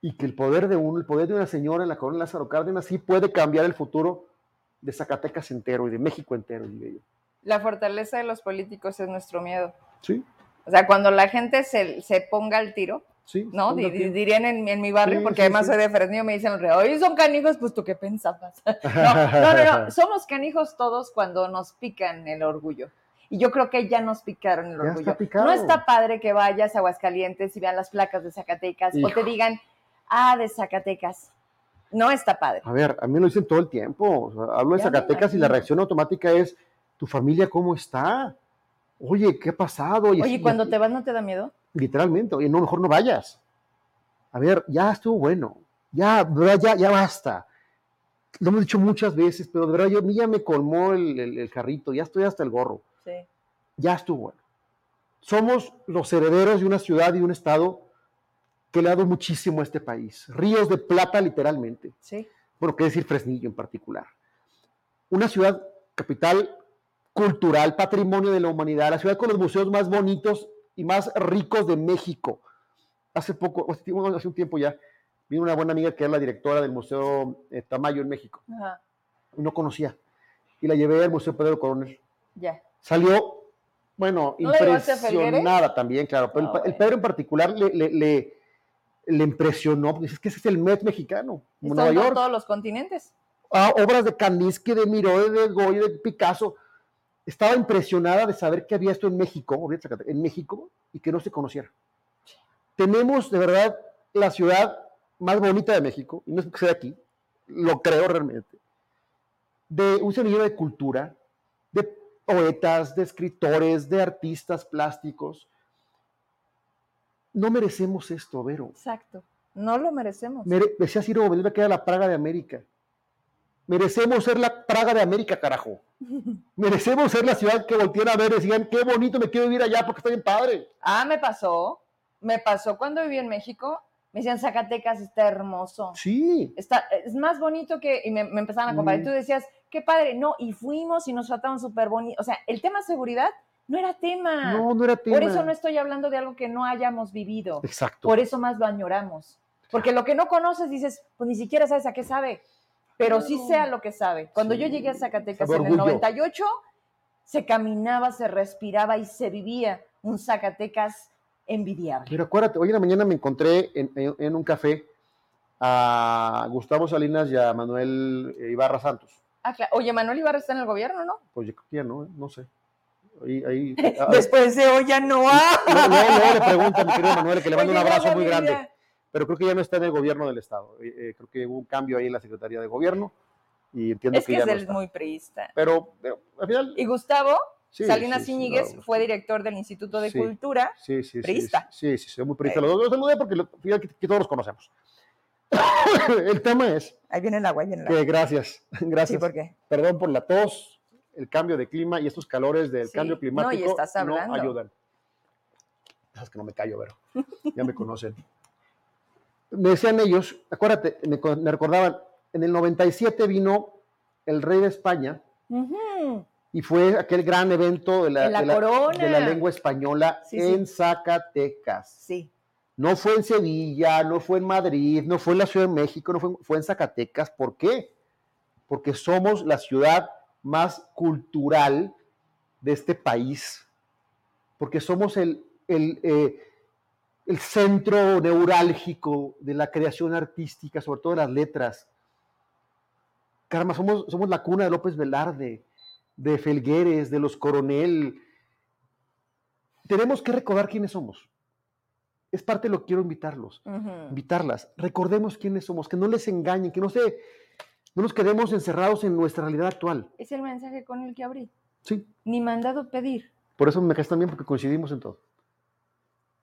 Y que el poder de uno, el poder de una señora en la corona Lázaro Cárdenas sí puede cambiar el futuro de Zacatecas entero y de México entero, diría yo. La fortaleza de los políticos es nuestro miedo. Sí. O sea, cuando la gente se, se ponga al tiro, sí, ¿no? dirían en, en, mi barrio, porque además soy de Fresnillo, me dicen, oye, son canijos, pues tú qué pensabas. no, no, no, somos canijos todos cuando nos pican el orgullo. Y yo creo que ya nos picaron el orgullo. no está padre que vayas a Aguascalientes y vean las placas de Zacatecas o te digan, ah, de Zacatecas. No está padre. A ver, a mí lo dicen todo el tiempo. hablo de Zacatecas y la reacción automática es, ¿tu familia cómo está? Oye, ¿qué ha pasado? Oye, cuando te vas no te da miedo. Literalmente, oye, no, mejor no vayas. A ver, ya estuvo bueno. Ya, ya, ya basta. Lo hemos dicho muchas veces, pero de verdad yo, a mí ya me colmó el, el, carrito, ya estoy hasta el gorro. Sí. Ya estuvo bueno. somos los herederos de una ciudad y un estado que le ha dado muchísimo a este país. Ríos de plata, literalmente. Sí. Bueno, qué decir Fresnillo en particular. Una ciudad capital cultural, patrimonio de la humanidad, la ciudad con los museos más bonitos y más ricos de México. Hace poco, hace un tiempo ya, vino una buena amiga que es la directora del Museo eh, Tamayo en México. Ajá. No conocía. Y la llevé al Museo Pedro Coronel. Ya. Salió, bueno, impresionada también, claro. Pero el, Pedro en particular le le impresionó, porque es que ese es el Met mexicano, Nueva York. todos los continentes. Ah, obras de Kandinsky, de Miró, de Goya, de Picasso. Estaba impresionada de saber que había esto en México, en México, y que no se conociera. Tenemos, de verdad, la ciudad más bonita de México, y no es que sea aquí, lo creo realmente, de un semillero de cultura, de poetas, de escritores, de artistas plásticos, no merecemos esto, Vero. Exacto, no lo merecemos. decía Ciro Gómez, que era la Praga de América. Merecemos ser la Praga de América, carajo. merecemos ser la ciudad que voltean a ver y decían, qué bonito, me quiero vivir allá porque está bien padre. Ah, me pasó. Me pasó cuando viví en México. Me decían, Zacatecas está hermoso. Sí. Está, es más bonito que. Y me, empezaban a comparar. Y mm. tú decías, qué padre. No, y fuimos y nos trataron súper bonito. O sea, el tema seguridad no era tema. No, no era tema. Por eso no estoy hablando de algo que no hayamos vivido. Exacto. Por eso más lo añoramos. Porque lo que no conoces dices, pues ni siquiera sabes a qué sabe, pero sí sea lo que sabe. Cuando yo llegué a Zacatecas en el 98, se caminaba, se respiraba y se vivía un Zacatecas envidiable. Pero acuérdate, hoy en la mañana me encontré en, un café a Gustavo Salinas y a Manuel Ibarra Santos. Ah, Oye, Manuel Ibarra está en el gobierno, ¿no? Pues yo creo que ya no, no sé. Ahí, Después de hoy ya no No, no, le pregunto a mi querido Manuel que le mando un abrazo muy grande. Pero creo que ya no está en el gobierno del Estado. Eh, eh, creo que hubo un cambio ahí en la Secretaría de Gobierno y entiendo es que, ya no es muy priista. Pero, al final... Y Gustavo Salinas Iñiguez fue director del Instituto de Cultura. Sí, sí, priista. Sí, sí, soy muy priista. Lo, lo, saludé porque lo, que, todos los conocemos. el tema es... Ahí viene el agua, ahí viene el agua. gracias, gracias. Sí, ¿por qué? Perdón por la tos, el cambio de clima y estos calores del cambio climático no, ayudan. Es que no me callo, pero ya me conocen. Me decían ellos, acuérdate, me, recordaban, en el 97 vino el rey de España y fue aquel gran evento de la, de la, lengua española en Zacatecas. Sí. No fue en Sevilla, no fue en Madrid, no fue en la Ciudad de México, no fue, fue en Zacatecas. ¿Por qué? Porque somos la ciudad más cultural de este país, porque somos el, el, eh, el, centro neurálgico de la creación artística, sobre todo de las letras. Caramba, somos, somos la cuna de López Velarde, de Felgueres, de los Coronel. Tenemos que recordar quiénes somos. Es parte de lo que quiero invitarlos, invitarlas. Recordemos quiénes somos, que no les engañen, que no se no nos quedemos encerrados en nuestra realidad actual. Es el mensaje con el que abrí. Sí. Ni mandado pedir. Por eso me caes también, porque coincidimos en todo.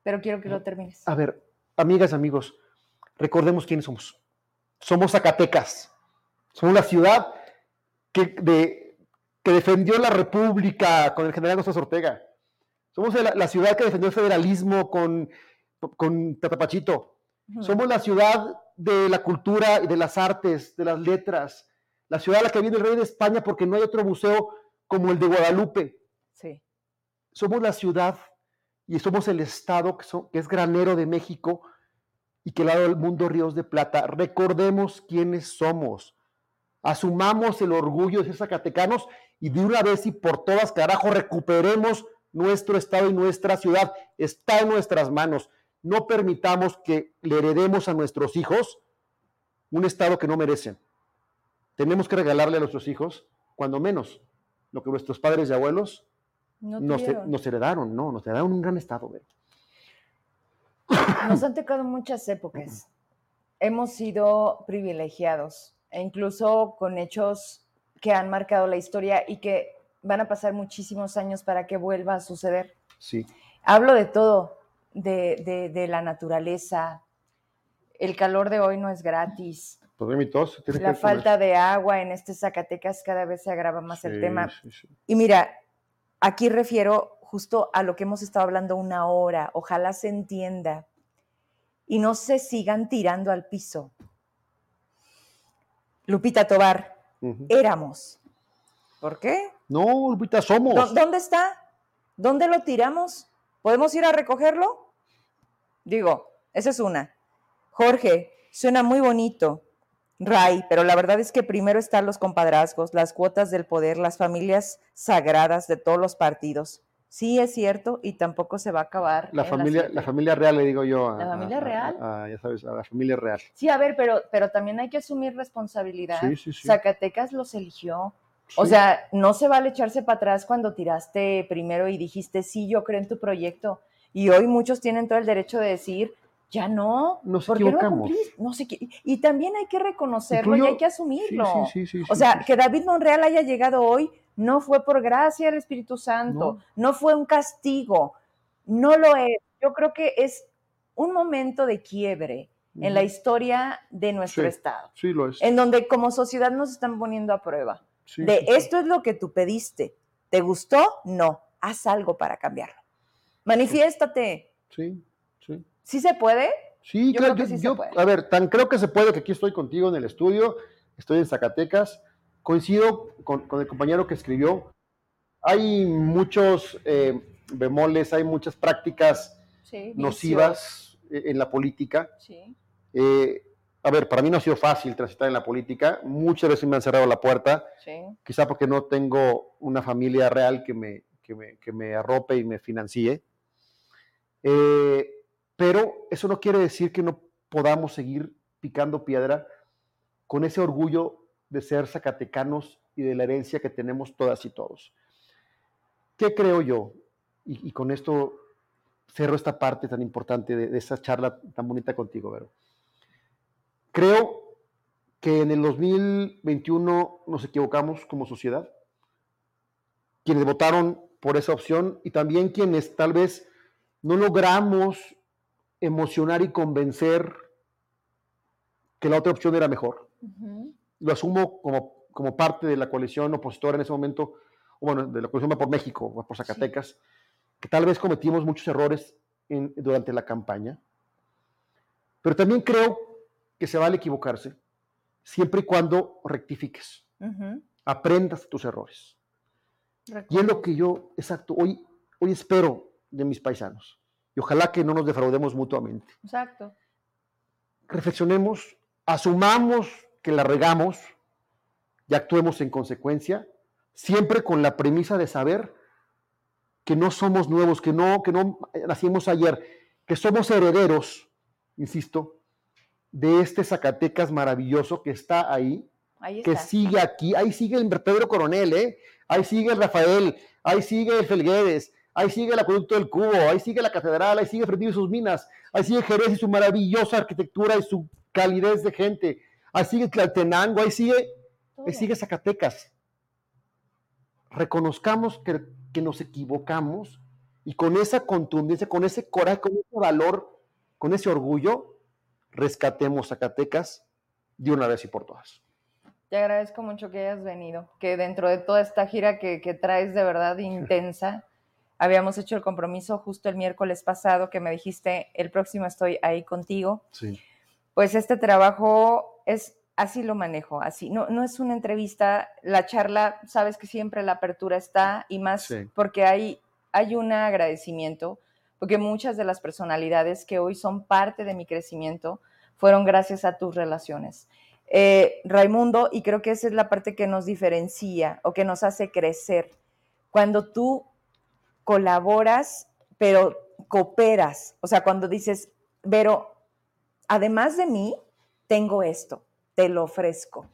Pero quiero que lo termines. A ver, amigas, amigos, recordemos quiénes somos. Somos Zacatecas. Somos la ciudad que, que defendió la República con el general González Ortega. Somos la, ciudad que defendió el federalismo con, con Tatapachito. Somos la ciudad de la cultura y de las artes, de las letras, la ciudad a la que viene el rey de España porque no hay otro museo como el de Guadalupe. Sí. Somos la ciudad y somos el estado que, es granero de México y que le ha dado mundo ríos de plata. Recordemos quiénes somos. Asumamos el orgullo de ser zacatecanos y de una vez y por todas, carajo, recuperemos nuestro estado y nuestra ciudad. Está en nuestras manos no permitamos que le heredemos a nuestros hijos un estado que no merecen. Tenemos que regalarle a nuestros hijos, cuando menos, lo que nuestros padres y abuelos nos, heredaron, no, nos heredaron un gran estado. Nos han tocado muchas épocas. Hemos sido privilegiados, e incluso con hechos que han marcado la historia y que van a pasar muchísimos años para que vuelva a suceder. Sí. Hablo de todo, de, la naturaleza. El calor de hoy no es gratis. Pues la falta de agua en este Zacatecas cada vez se agrava más el tema. Y mira, aquí refiero justo a lo que hemos estado hablando una hora. Ojalá se entienda y no se sigan tirando al piso. Lupita Tobar, éramos. ¿Por qué? No, Lupita, somos. ¿Dónde está? ¿Dónde lo tiramos? ¿Podemos ir a recogerlo? Digo, esa es una. Jorge, suena muy bonito. Ray, pero la verdad es que primero están los compadrazgos, las cuotas del poder, las familias sagradas de todos los partidos. Sí, es cierto, y tampoco se va a acabar. La, familia, la, familia real, le digo yo. ¿La familia real? ya sabes, a la familia real. Sí, a ver, pero, pero también hay que asumir responsabilidad. Sí, sí, sí. Zacatecas los eligió. O sea, no se vale echarse para atrás cuando tiraste primero y dijiste, sí, yo creo en tu proyecto. Y hoy muchos tienen todo el derecho de decir, ya no. Nos equivocamos. No, sé y también hay que reconocerlo y hay que asumirlo. o sea, que David Monreal haya llegado hoy no fue por gracia del Espíritu Santo, no. fue un castigo, no lo es. Yo creo que es un momento de quiebre en la historia de nuestro Estado. Sí, lo es. En donde como sociedad nos están poniendo a prueba. de esto es lo que tú pediste. ¿Te gustó? No. Haz algo para cambiarlo. Manifiéstate. Sí, sí. ¿Sí se puede? Sí, creo que sí se puede. A ver, tan creo que se puede que aquí estoy contigo en el estudio, estoy en Zacatecas, coincido con, el compañero que escribió, hay muchos eh, bemoles, hay muchas prácticas nocivas en la política. Eh, a ver, para mí no ha sido fácil transitar en la política, muchas veces me han cerrado la puerta, quizá porque no tengo una familia real que me, que me, arrope y me financie. Eh, pero eso no quiere decir que no podamos seguir picando piedra con ese orgullo de ser zacatecanos y de la herencia que tenemos todas y todos. ¿Qué creo yo? Y, con esto cerro esta parte tan importante de, de esa charla tan bonita contigo, Vero. Creo que en el 2021 nos equivocamos como sociedad. Quienes votaron por esa opción y también quienes tal vez no logramos emocionar y convencer que la otra opción era mejor. Lo asumo como, como parte de la coalición opositora en ese momento, o bueno, de la coalición por México, por Zacatecas, que tal vez cometimos muchos errores durante la campaña. Pero también creo que se vale equivocarse, siempre y cuando rectifiques, aprendas tus errores. Y es lo que yo, exacto, hoy, hoy espero de mis paisanos y ojalá que no nos defraudemos mutuamente. Exacto. Reflexionemos, asumamos que la regamos y actuemos en consecuencia, siempre con la premisa de saber que no somos nuevos, que no, que no nacimos ayer, que somos herederos, insisto, de este Zacatecas maravilloso que está ahí, que sigue aquí, ahí sigue el Pedro Coronel, ¿eh? ahí sigue el Rafael, ahí sigue el Felguedes, Ahí sigue el acueducto del Cubo, ahí sigue la catedral, ahí sigue Freddy y sus minas, ahí sigue Jerez y su maravillosa arquitectura y su calidez de gente, ahí sigue Tlaltenango, ahí sigue, ahí sigue Zacatecas. Reconozcamos que, que nos equivocamos y con esa contundencia, con ese coraje, con ese valor, con ese orgullo, rescatemos Zacatecas de una vez y por todas. Te agradezco mucho que hayas venido, que dentro de toda esta gira que, que traes de verdad intensa, Habíamos hecho el compromiso justo el miércoles pasado que me dijiste, el próximo estoy ahí contigo. Sí. Pues este trabajo es, así lo manejo, así. No, no es una entrevista, la charla, sabes que siempre la apertura está y más porque hay, hay un agradecimiento, porque muchas de las personalidades que hoy son parte de mi crecimiento fueron gracias a tus relaciones. Eh, Raimundo, y creo que esa es la parte que nos diferencia o que nos hace crecer. Cuando tú colaboras, pero cooperas. O sea, cuando dices, pero además de mí, tengo esto, te lo ofrezco.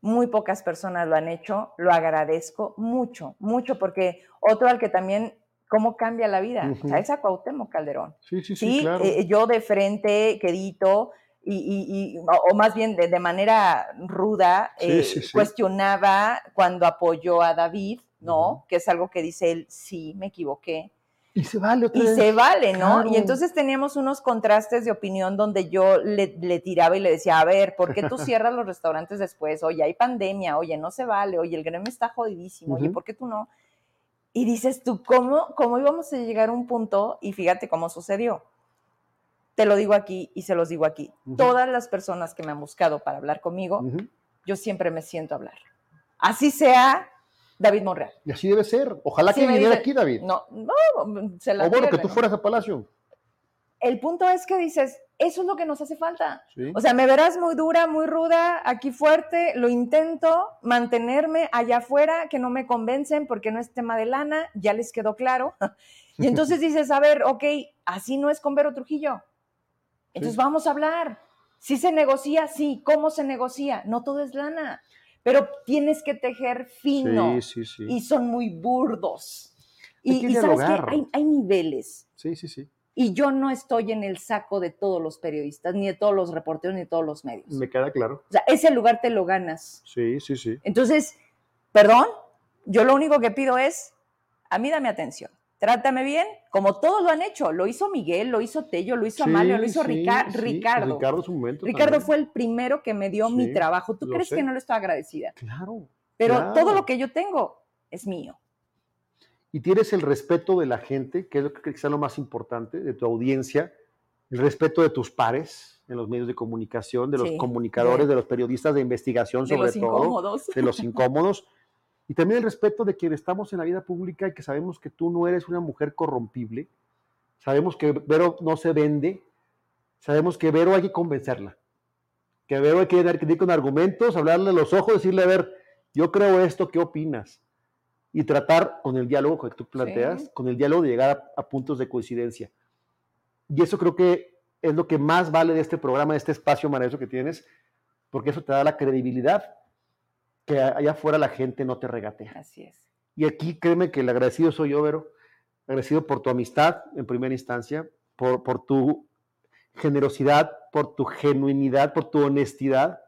Muy pocas personas lo han hecho, lo agradezco mucho, mucho, porque otro al que también, ¿cómo cambia la vida? ¿Sabes a Cuauhtémoc Calderón? Sí, sí, sí, claro. Eh, yo de frente, quedito, y, o más bien de, manera ruda, eh, cuestionaba cuando apoyó a David, ¿no? Que es algo que dice él, sí, me equivoqué. Y se vale Y se vale, ¿no? Y entonces teníamos unos contrastes de opinión donde yo le, tiraba y le decía, a ver, ¿por qué tú cierras los restaurantes después? Oye, hay pandemia, oye, no se vale, oye, el gremio está jodidísimo, oye, ¿por qué tú no? Y dices tú, ¿cómo, ¿cómo íbamos a llegar a un punto? Y fíjate cómo sucedió. Te lo digo aquí y se los digo aquí. Todas las personas que me han buscado para hablar conmigo, yo siempre me siento a hablar. Así sea David Monreal. Y así debe ser. Ojalá que viniera aquí, David. No, no, se la O bueno, que tú fueras a Palacio. El punto es que dices, eso es lo que nos hace falta. O sea, me verás muy dura, muy ruda, aquí fuerte, lo intento, mantenerme allá afuera, que no me convencen porque no es tema de lana, ya les quedó claro. Y entonces dices, a ver, ok, así no es con Vero Trujillo. Entonces vamos a hablar. Si se negocia, sí. ¿Cómo se negocia? No todo es lana, pero tienes que tejer fino. Sí, sí, y son muy burdos. y, sabes que hay, hay niveles. Sí, sí, sí. Y yo no estoy en el saco de todos los periodistas, ni de todos los reporteros, ni de todos los medios. Me queda claro. O sea, ese lugar te lo ganas. Sí, sí, sí. Entonces, perdón, yo lo único que pido es, a mí dame atención. Trátame bien, como todos lo han hecho. Lo hizo Miguel, lo hizo Tello, lo hizo Amalio, lo hizo Ricardo. Ricardo momento. Fue el primero que me dio mi trabajo. ¿Tú crees que no le estoy agradecida? Claro. Pero todo lo que yo tengo es mío y tienes el respeto de la gente, que es lo que quizá lo más importante, de tu audiencia, el respeto de tus pares en los medios de comunicación, de los comunicadores, de, los periodistas de investigación, sobre los todo, incómodos. de los incómodos, y también el respeto de quienes estamos en la vida pública y que sabemos que tú no eres una mujer corrompible, sabemos que Vero no se vende, sabemos que Vero hay que convencerla, que Vero hay que ir con argumentos, hablarle a los ojos, decirle, a ver, yo creo esto, ¿qué opinas? y tratar con el diálogo que tú planteas, con el diálogo de llegar a, puntos de coincidencia. Y eso creo que es lo que más vale de este programa, de este espacio maravilloso que tienes, porque eso te da la credibilidad que allá afuera la gente no te regatea. Así es. Y aquí créeme que el agradecido soy yo, Vero, agradecido por tu amistad en primera instancia, por, por tu generosidad, por tu genuinidad, por tu honestidad.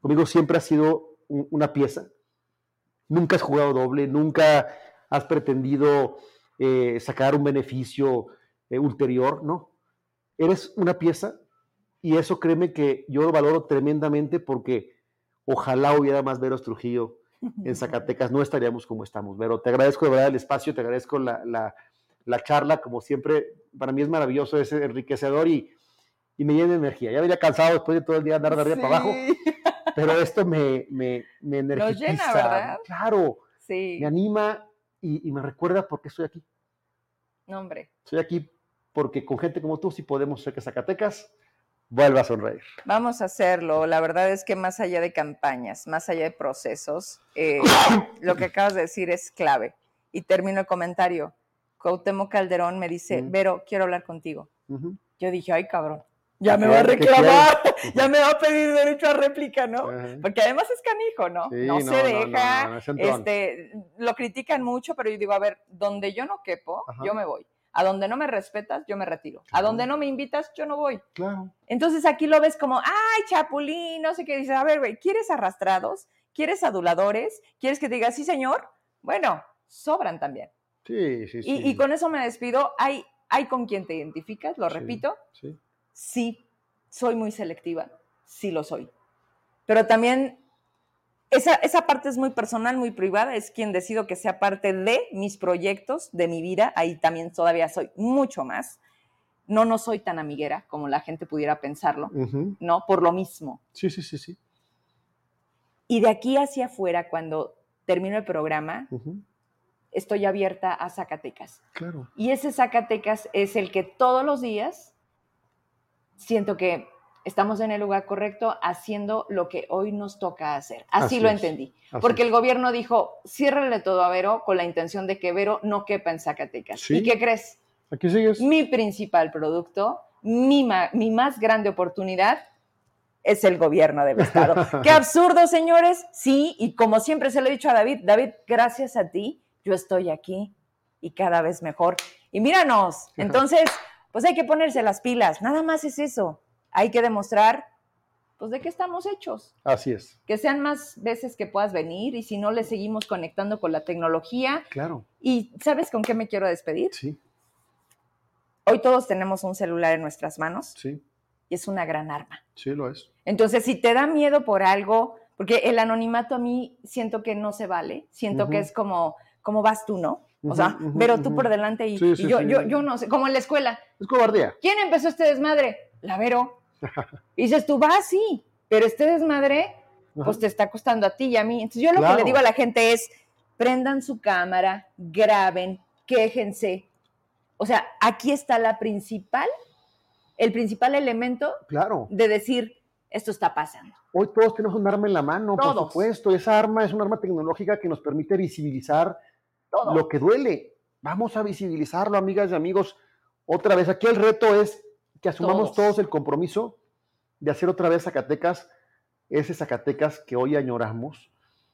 Conmigo siempre has sido una pieza, Nunca has jugado doble, nunca has pretendido eh, sacar un beneficio eh, ulterior, ¿no? Eres una pieza y eso créeme que yo lo valoro tremendamente porque ojalá hubiera más Veros Trujillo en Zacatecas, no estaríamos como estamos. Pero te agradezco de verdad el espacio, te agradezco la, charla, como siempre, para mí es maravilloso, es enriquecedor y, me llena de energía. Ya venía cansado después de todo el día andar de arriba para abajo pero esto me, me, me energiza. llena, ¿verdad? Claro. Sí. Me anima y, me recuerda por qué estoy aquí. No, hombre. Estoy aquí porque con gente como tú sí podemos hacer que Zacatecas vuelva a sonreír. Vamos a hacerlo. La verdad es que más allá de campañas, más allá de procesos, eh, lo que acabas de decir es clave. Y termino el comentario. Cuauhtémoc Calderón me dice, Vero, quiero hablar contigo. Yo dije, ay, cabrón ya me va a reclamar, ya me va a pedir derecho a réplica, ¿no? Porque además es canijo, ¿no? no, se deja, este, lo critican mucho, pero yo digo, a ver, donde yo no quepo, yo me voy. A donde no me respetas, yo me retiro. A donde no me invitas, yo no voy. Claro. Entonces aquí lo ves como, ay, chapulín, no sé qué. Dices, a ver, güey, ¿quieres arrastrados? ¿Quieres aduladores? ¿Quieres que te diga, sí, señor? Bueno, sobran también. Sí, sí, sí. Y, con eso me despido. Hay, hay con quien te identificas, lo repito. Sí sí soy muy selectiva, sí lo soy. Pero también esa, esa, parte es muy personal, muy privada, es quien decido que sea parte de mis proyectos, de mi vida, ahí también todavía soy mucho más. No, no soy tan amiguera como la gente pudiera pensarlo, ¿no? Por lo mismo. Sí, sí, sí, sí. Y de aquí hacia afuera, cuando termino el programa, estoy abierta a Zacatecas. Claro. Y ese Zacatecas es el que todos los días siento que estamos en el lugar correcto haciendo lo que hoy nos toca hacer. Así, lo entendí. porque el gobierno dijo, ciérrale todo a Vero con la intención de que Vero no quepa en Zacatecas. ¿Y qué crees? Aquí sigues. Mi principal producto, mi, mi más grande oportunidad es el gobierno del Estado. Qué absurdo, señores. Sí, y como siempre se lo he dicho a David, David, gracias a ti, yo estoy aquí y cada vez mejor. Y míranos, entonces pues hay que ponerse las pilas, nada más es eso. Hay que demostrar, pues, de qué estamos hechos. Así es. Que sean más veces que puedas venir y si no, le seguimos conectando con la tecnología. Claro. ¿Y sabes con qué me quiero despedir? Sí. Hoy todos tenemos un celular en nuestras manos. Sí. Y es una gran arma. Sí, lo es. Entonces, si te da miedo por algo, porque el anonimato a mí siento que no se vale, siento que es como ¿cómo vas tú, no? O sea, pero tú por delante y, yo, yo, yo no sé, como en la escuela. Es cobardía. ¿Quién empezó este desmadre? La Vero. y dices, tú vas, sí, pero este desmadre, pues te está costando a ti y a mí. Entonces yo lo que le digo a la gente es, prendan su cámara, graben, quéjense. O sea, aquí está la principal, el principal elemento claro. de decir, esto está pasando. Hoy todos tenemos un arma en la mano, por supuesto. Esa arma es un arma tecnológica que nos permite visibilizar lo que duele. Vamos a visibilizarlo, amigas y amigos. Otra vez, aquí el reto es que asumamos todos, el compromiso de hacer otra vez Zacatecas, ese Zacatecas que hoy añoramos,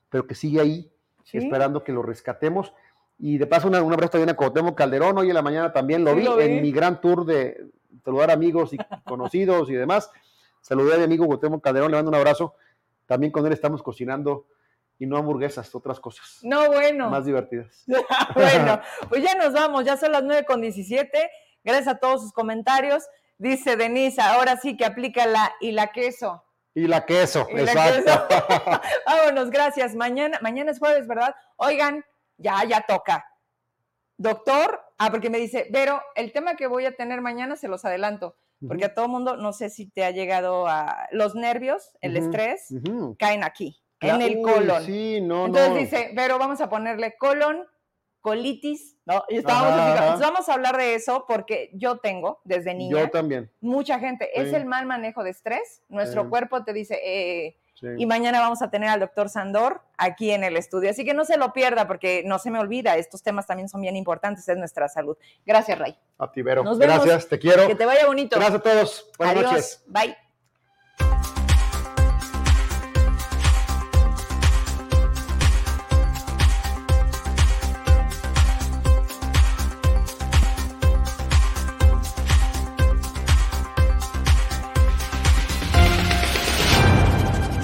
pero que sigue ahí, esperando que lo rescatemos. Y de paso, un abrazo también a Cuauhtémoc Calderón, hoy en la mañana también lo, vi, en mi gran tour de saludar amigos y conocidos y demás. Saludé a mi amigo Cuauhtémoc Calderón, le mando un abrazo. También con él estamos cocinando y no hamburguesas, otras cosas. No, bueno. Más divertidas. bueno, pues ya nos vamos, ya son las 9 con 17. Gracias a todos sus comentarios. Dice Denise, ahora sí que aplica la y la queso. Y la queso, exacto. Vámonos, gracias. Mañana, mañana es jueves, ¿verdad? Oigan, ya, ya toca. Doctor, ah, porque me dice, pero el tema que voy a tener mañana se los adelanto, porque a todo mundo, no sé si te ha llegado a los nervios, el estrés, caen aquí, en el colon. Sí, no, Entonces dice, pero vamos a ponerle colon, colitis, ¿no? Y estábamos Entonces vamos a hablar de eso porque yo tengo desde niña. Yo también. Mucha gente. Es el mal manejo de estrés. Nuestro cuerpo te dice, eh, y mañana vamos a tener al doctor Sandor aquí en el estudio. Así que no se lo pierda porque no se me olvida, estos temas también son bien importantes, es nuestra salud. Gracias, Ray. A ti, Vero. Gracias, te quiero. Que te vaya bonito. Gracias a todos. Buenas Adiós. noches. Bye.